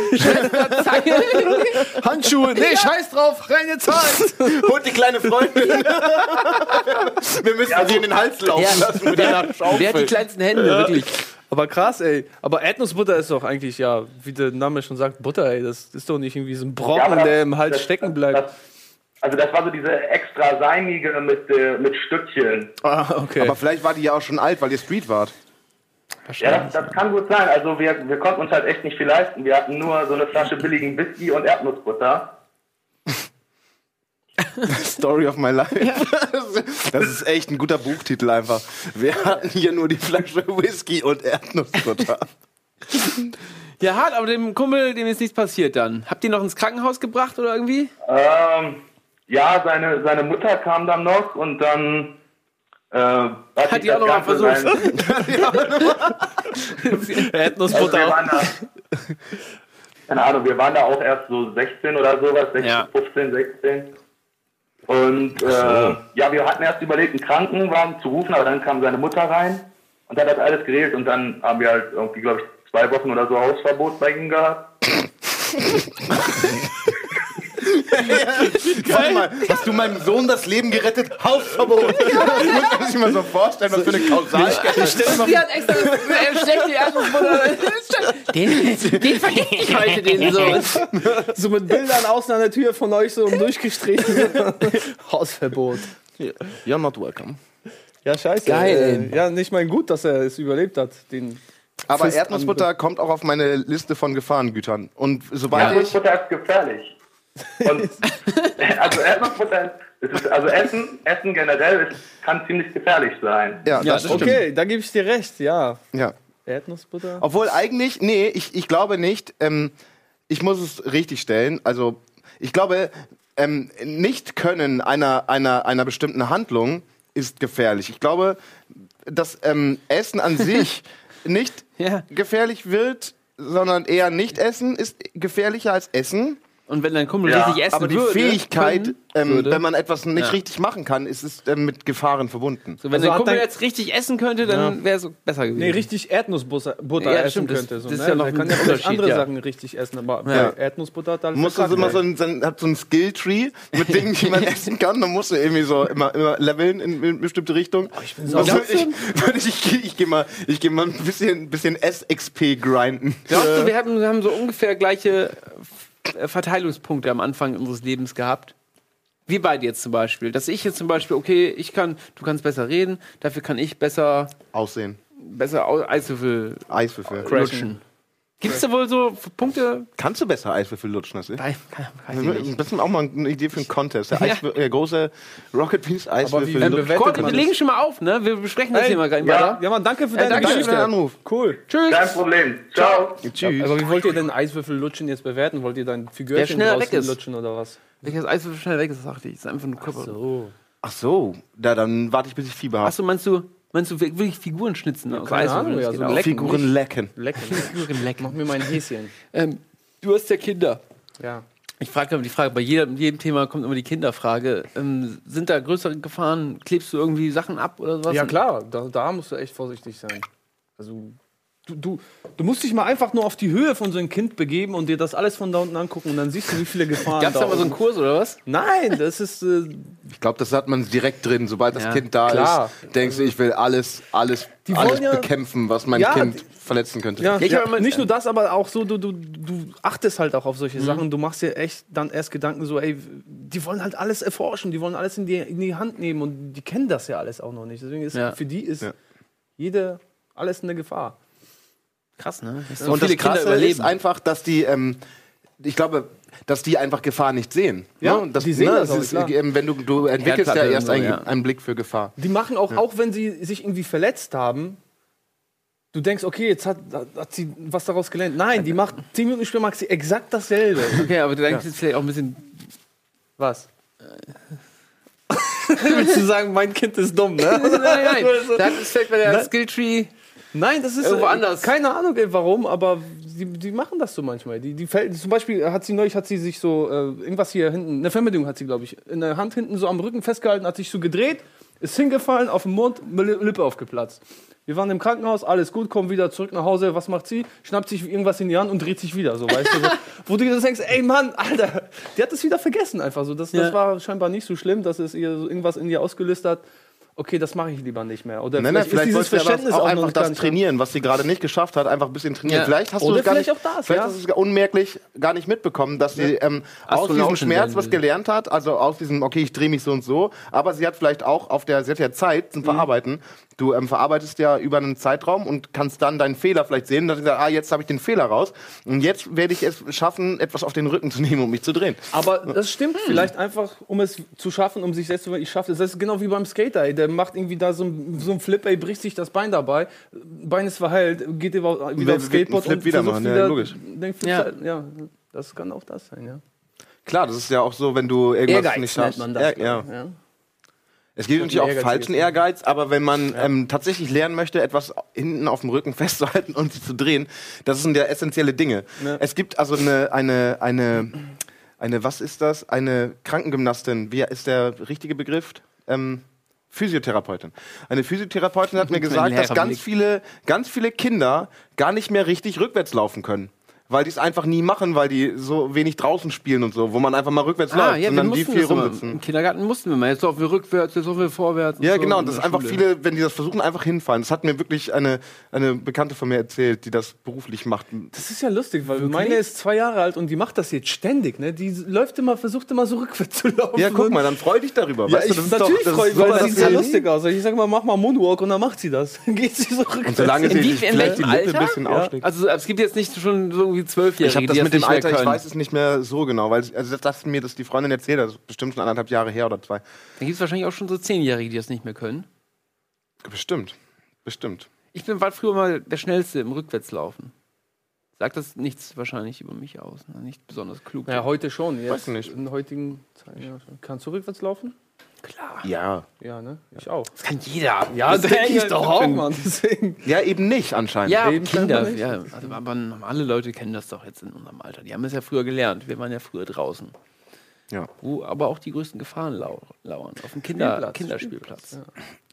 Zacke. Handschuhe. Nee, scheiß drauf. Rein jetzt Hals. Holt die kleine Freundin. Wir müssen sie in den Hals laufen Ja. lassen mit einer Wer hat die Schaufel. kleinsten Hände, wirklich? Aber krass, ey. Aber Erdnussbutter ist doch eigentlich, ja, wie der Name schon sagt, Butter, ey. Das ist doch nicht irgendwie so ein Brocken, Ja, das- der im Hals das- stecken bleibt. Das, also das war so diese extra seinige mit, äh, mit Stückchen. ah, okay. Aber vielleicht war die ja auch schon alt, weil ihr Street wart. Ja, das, das kann gut sein. Also wir, wir konnten uns halt echt nicht viel leisten. Wir hatten nur so eine Flasche billigen Whisky und Erdnussbutter. Story of my life. Das ist echt ein guter Buchtitel einfach. Wir hatten hier nur die Flasche Whisky und Erdnussbutter. Ja, hart, aber dem Kumpel, dem ist nichts passiert dann. Habt ihr noch ins Krankenhaus gebracht oder irgendwie? Ähm, ja, seine, seine Mutter kam dann noch und dann äh, hat, die auch das noch mal Ganze versucht? Also Erdnussbutter. waren da, keine Ahnung, wir waren da auch erst so 16 oder sowas, 16, Ja. 15, 16. Und äh, ja, wir hatten erst überlegt, einen Krankenwagen zu rufen, aber dann kam seine Mutter rein und hat das alles geregelt und dann haben wir halt irgendwie, glaube ich, zwei Wochen oder so Hausverbot bei ihm gehabt. Warte mal, hast du meinem Sohn das Leben gerettet? Hausverbot. Muss man sich mal so vorstellen, was für eine Kausalkette. Die hat extra äh, schlechte Erdnussbutter. Den, den vergesse ich heute, den so. So mit Bildern außen an der Tür von euch so durchgestrichen. Hausverbot. You're not welcome. Ja, scheiße. Geil, Äh, ja, nicht mal gut, dass er es überlebt hat. Den Aber Fist Erdnussbutter kommt auch auf meine Liste von Gefahrengütern. Und sobald ich. Erdnussbutter ist gefährlich. Und, also Erdnussbutter, ist, also Essen, Essen generell ist, kann ziemlich gefährlich sein. Ja, Ja, das das stimmt. Okay, da gebe ich dir recht, ja. Ja. Erdnussbutter. Obwohl eigentlich, nee, ich, ich glaube nicht. Ähm, ich muss es richtig stellen. Also, ich glaube, ähm, nicht können einer, einer, einer bestimmten Handlung ist gefährlich. Ich glaube, dass ähm, Essen an sich nicht Ja. gefährlich wird, sondern eher nicht essen ist gefährlicher als Essen. Und wenn dein Kumpel Ja, richtig essen Aber die würde, Fähigkeit, können, ähm, würde. wenn man etwas nicht Ja. richtig machen kann, ist es ähm, mit Gefahren verbunden. so, wenn Also dein Kumpel dein- jetzt richtig essen könnte, dann wäre es besser gewesen. Nee, richtig Erdnussbutter Butter Ja, essen stimmt, könnte. So, das ist ne? ja noch Der ein kann ja vielleicht Unterschied, andere ja. Sachen richtig essen, aber Erdnussbutter hat alles Du musst also immer so ein, so ein, hat so ein Skill-Tree mit Dingen, die man essen kann. Dann musst du irgendwie so immer, immer leveln in, in eine bestimmte Richtung. ich bin sauer. ich, ich, ich, ich, ich gehe mal, ich geh mal ein bisschen, bisschen SXP grinden. Glaubst du, wir haben, wir haben so ungefähr gleiche äh, Verteilungspunkte am Anfang unseres Lebens gehabt? Wir beide jetzt zum Beispiel. Dass ich jetzt zum Beispiel, okay, ich kann, du kannst besser reden, dafür kann ich besser, Aussehen. besser Eiswürfel Eiswürfel. lutschen. Gibt es da wohl so Punkte? Kannst du besser Eiswürfel lutschen als ich? Nein, kann, kann ich nicht. Das ist auch mal eine Idee für einen Contest. Der, Ja. Der große Rocket Beans Eiswürfel. wie Gott, wir legen schon mal auf, ne? Wir besprechen das Hey, Thema gleich ja, weiter. ja, Mann, danke für deine danke Danke für den Anruf. Cool. Tschüss. Kein Problem. Ciao. Tschüss. Aber wie wollt ihr denn Eiswürfel lutschen jetzt bewerten? Wollt ihr dein Figürchen draußen lutschen oder was? Welches Eiswürfel schnell weg ist, sagte ich. Das ist einfach nur Körper. So. Ach so, da, dann warte ich, bis ich Fieber habe. Achso, meinst du, meinst du wirklich Figuren schnitzen aus keine? Ahnung, ja, so auch. lecken. Figuren lecken. Lecker. Figuren lecken. Mach mir mein Häschen. Ähm, du hast ja Kinder. Ja. Ich frage immer die Frage, bei jedem, jedem Thema kommt immer die Kinderfrage. Ähm, sind da größere Gefahren? Klebst du irgendwie Sachen ab oder sowas? Ja klar, da, da musst du echt vorsichtig sein. Also du, du, du musst dich mal einfach nur auf die Höhe von so einem Kind begeben und dir das alles von da unten angucken und dann siehst du, wie viele Gefahren Gab es da mal so einen Kurs oder was? Nein, das ist äh, Ich glaube, das hat man direkt drin. Sobald das Ja, Kind da klar. ist, denkst du, ich will alles, alles, Die alles ja- bekämpfen, was mein Ja, Kind verletzen könnte. ja, ich ja, hab immer- nicht nur das, aber auch so, du, du, du achtest halt auch auf solche Sachen. Du machst dir echt dann erst Gedanken so, ey, die wollen halt alles erforschen, die wollen alles in die, in die Hand nehmen und die kennen das ja alles auch noch nicht. Deswegen ist Ja. für die ist Ja. jede alles eine Gefahr. Krass, ne? Dass Und das Krasse ist einfach, dass die, ähm, ich glaube, dass die einfach Gefahr nicht sehen. Ja, ne? das, die sehen ne, das auch, ist, ähm, Wenn du, du entwickelst ja erst so, einen, ja. einen Blick für Gefahr. Die machen auch, auch wenn sie sich irgendwie verletzt haben, du denkst, okay, jetzt hat, hat sie was daraus gelernt. Nein, die macht zehn Minuten später macht sie exakt dasselbe. Okay, aber du denkst jetzt vielleicht auch ein bisschen. Was? Willst du sagen, mein Kind ist dumm, ne? nein, nein. Da hat es vielleicht bei der Nein. Skilltree. Nein, das ist Irgendwo äh, anders. Keine Ahnung, ey, warum, aber die, die machen das so manchmal. Die, die fällt, zum Beispiel hat sie neulich hat sie sich so äh, irgendwas hier hinten, eine Fernbedienung hat sie, glaube ich, in der Hand hinten so am Rücken festgehalten, hat sich so gedreht, ist hingefallen, auf den Mund, Li- Lippe aufgeplatzt. Wir waren im Krankenhaus, alles gut, kommen wieder zurück nach Hause. Was macht sie? Schnappt sich irgendwas in die Hand und dreht sich wieder, so weißt du. So. Wo du dir denkst, ey Mann, Alter, die hat es wieder vergessen einfach so. Das, Ja. das war scheinbar nicht so schlimm, dass es ihr so irgendwas in ihr ausgelöst hat. Okay, das mache ich lieber nicht mehr. Oder Nein, nein, vielleicht, vielleicht ist dieses Verständnis auch noch einfach das nicht trainieren, was sie gerade nicht geschafft hat, einfach ein bisschen trainieren. Ja. Vielleicht hast Oder du es gar vielleicht nicht, auch das, vielleicht ja. hast du es unmerklich gar nicht mitbekommen, dass sie ähm, aus diesem Schmerz was gelernt hat, also aus diesem, okay, ich drehe mich so und so, aber sie hat vielleicht auch auf der, sie hat ja Zeit Mhm. zum Verarbeiten. Du ähm, verarbeitest ja über einen Zeitraum und kannst dann deinen Fehler vielleicht sehen, dass du sagst, ah, jetzt habe ich den Fehler raus und jetzt werde ich es schaffen, etwas auf den Rücken zu nehmen, um mich zu drehen. Aber das stimmt vielleicht einfach, um es zu schaffen, um sich selbst zu ich schaffe es. Das ist genau wie beim Skater, ey. Der macht irgendwie da so ein, so ein Flip, ey, bricht sich das Bein dabei, Bein ist verheilt, geht über, wieder aufs Skateboard Flip wieder versucht machen, ja, logisch. Den Flip Ja. ja. ja, das kann auch das sein, ja. Klar, das ist ja auch so, wenn du irgendwas Ehrgeiz nicht schaffst. man das. ja, ja. ja. Es gibt natürlich auch Ehrgeiz falschen. Ehrgeiz, aber wenn man ähm, tatsächlich lernen möchte, etwas hinten auf dem Rücken festzuhalten und sich zu drehen, das sind ja essentielle Dinge. Ja. Es gibt also eine, eine, eine, eine, was ist das? Eine Krankengymnastin, wie ist der richtige Begriff? Ähm, Physiotherapeutin. Eine Physiotherapeutin hat mir gesagt, dass ganz viele, ganz viele Kinder gar nicht mehr richtig rückwärts laufen können. Weil die es einfach nie machen, weil die so wenig draußen spielen und so, wo man einfach mal rückwärts läuft, Ah, ja, wir sondern die viel immer. rumsitzen. Im Kindergarten mussten wir mal. Jetzt laufen wir rückwärts, jetzt laufen wir vorwärts. und Ja, so genau. Und das ist einfach Schule. viele, wenn die das versuchen, einfach hinfallen. Das hat mir wirklich eine, eine Bekannte von mir erzählt, die das beruflich macht. Das ist ja lustig, weil meine ist zwei Jahre alt und die macht das jetzt ständig. Ne? Die läuft immer, versucht immer so rückwärts zu laufen. Ja, guck Und- mal, dann freu dich darüber. Ja, weißt du, ich, das natürlich doch, ich mich, weil das sieht sehr sie- lustig aus. Ich sag mal, mach mal Moonwalk und dann macht sie das. Dann geht sie so rückwärts. Und solange sie In in vielleicht die Lippe ein bisschen Ja. aufsteckt. Also es gibt jetzt nicht schon so irgendwie Zwölfjährige, Ich habe das die mit dem Alter, ich weiß es nicht mehr so genau, weil also das, das mir das die Freundin erzählt, hat, das ist bestimmt schon anderthalb Jahre her oder zwei. Dann gibt es wahrscheinlich auch schon so Zehnjährige, die das nicht mehr können. Bestimmt, bestimmt. Ich bin, war früher mal der Schnellste im Rückwärtslaufen. Sagt das nichts wahrscheinlich über mich aus. Ne? Nicht besonders klug. Ja, heute schon. Jetzt Weiß nicht. In heutigen Zeiten. Ja. schon. Kannst du rückwärts laufen? Klar. Ja. Ja, ne? Ich auch. Das kann jeder. Ja, das denke ich doch auch. Mann, deswegen. Ja, eben nicht anscheinend. Ja, Eben Kinder. Ja, also, aber alle Leute kennen das doch jetzt in unserem Alter. Die haben es ja früher gelernt. Wir waren ja früher draußen. Ja. Wo aber auch die größten Gefahren lau lauern. Auf dem Kinder Spielplatz, Kinderspielplatz.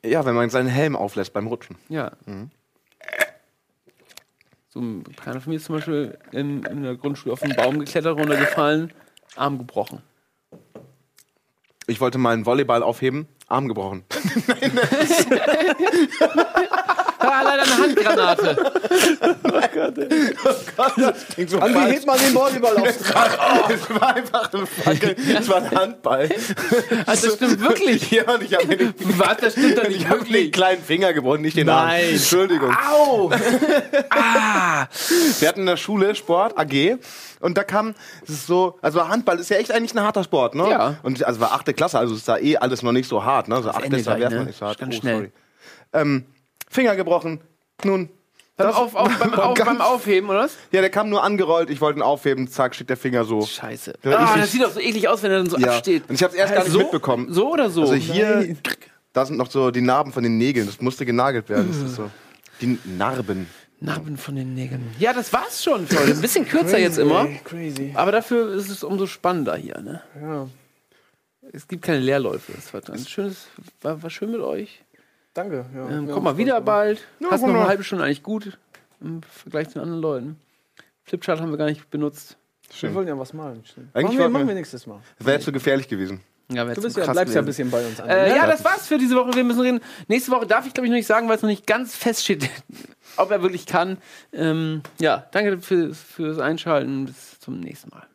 Ja, wenn man seinen Helm auflässt beim Rutschen. Ja. So ein Bekannter von mir ist zum Beispiel in, in der Grundschule auf den Baum geklettert, runtergefallen, Arm gebrochen. Ich wollte mal einen Volleyball aufheben, Arm gebrochen. Ah, leider eine Handgranate. Klingt so Andi, hebt mal den Volleyball aufs Es war einfach ein Fackel, es war ein Handball. Also das stimmt wirklich. Ja, und ich habe mir den, Was? Das stimmt doch nicht ich hab mir den wirklich. kleinen Finger gebrochen, nicht den Arm. Nein. Entschuldigung. Au! ah! Wir hatten in der Schule Sport, AG, und da kam, es ist so, also Handball ist ja echt eigentlich ein harter Sport, ne? Ja. Und also war achte Klasse, also ist da eh alles noch nicht so hart, ne? So achte Ende ist da gleich, wär's ne? noch nicht so hart. Ganz oh, schnell. sorry. Ähm, Finger gebrochen. Nun. Beim, das- auf, auf, beim, auf, beim Aufheben, oder was? Ja, der kam nur angerollt, ich wollte ihn aufheben, zack, steht der Finger so. Scheiße. Ah, das sieht doch so eklig aus, wenn er dann so Ja. absteht. Und ich hab's erst gar nicht so? mitbekommen. So oder so? Also hier, da sind noch so die Narben von den Nägeln, das musste genagelt werden. Das ist so. Die Narben. Narben von den Nägeln. Ja, das war's schon für heute. Ein bisschen kürzer jetzt immer. Crazy. Aber dafür ist es umso spannender hier. Ne? Ja. Es gibt keine Leerläufe. Es war ein schönes, war, war schön mit euch. Danke. Ja. Ähm, Ja, komm mal wieder bald. Ja, Hast noch eine halbe Stunde eigentlich gut im Vergleich zu den anderen Leuten. Flipchart haben wir gar nicht benutzt. Wir wollen ja was malen. Stimmt. Eigentlich Machen wir, machen wir nächstes Mal. Wäre jetzt zu gefährlich gewesen. Ja, Du bist ja, bleibst ja ein bisschen bei uns. Andi, Äh, ja, das war's für diese Woche. Wir müssen reden. Nächste Woche darf ich, glaube ich, noch nicht sagen, weil es noch nicht ganz feststeht, ob er wirklich kann. Ähm, ja, danke für, fürs Einschalten. Bis zum nächsten Mal.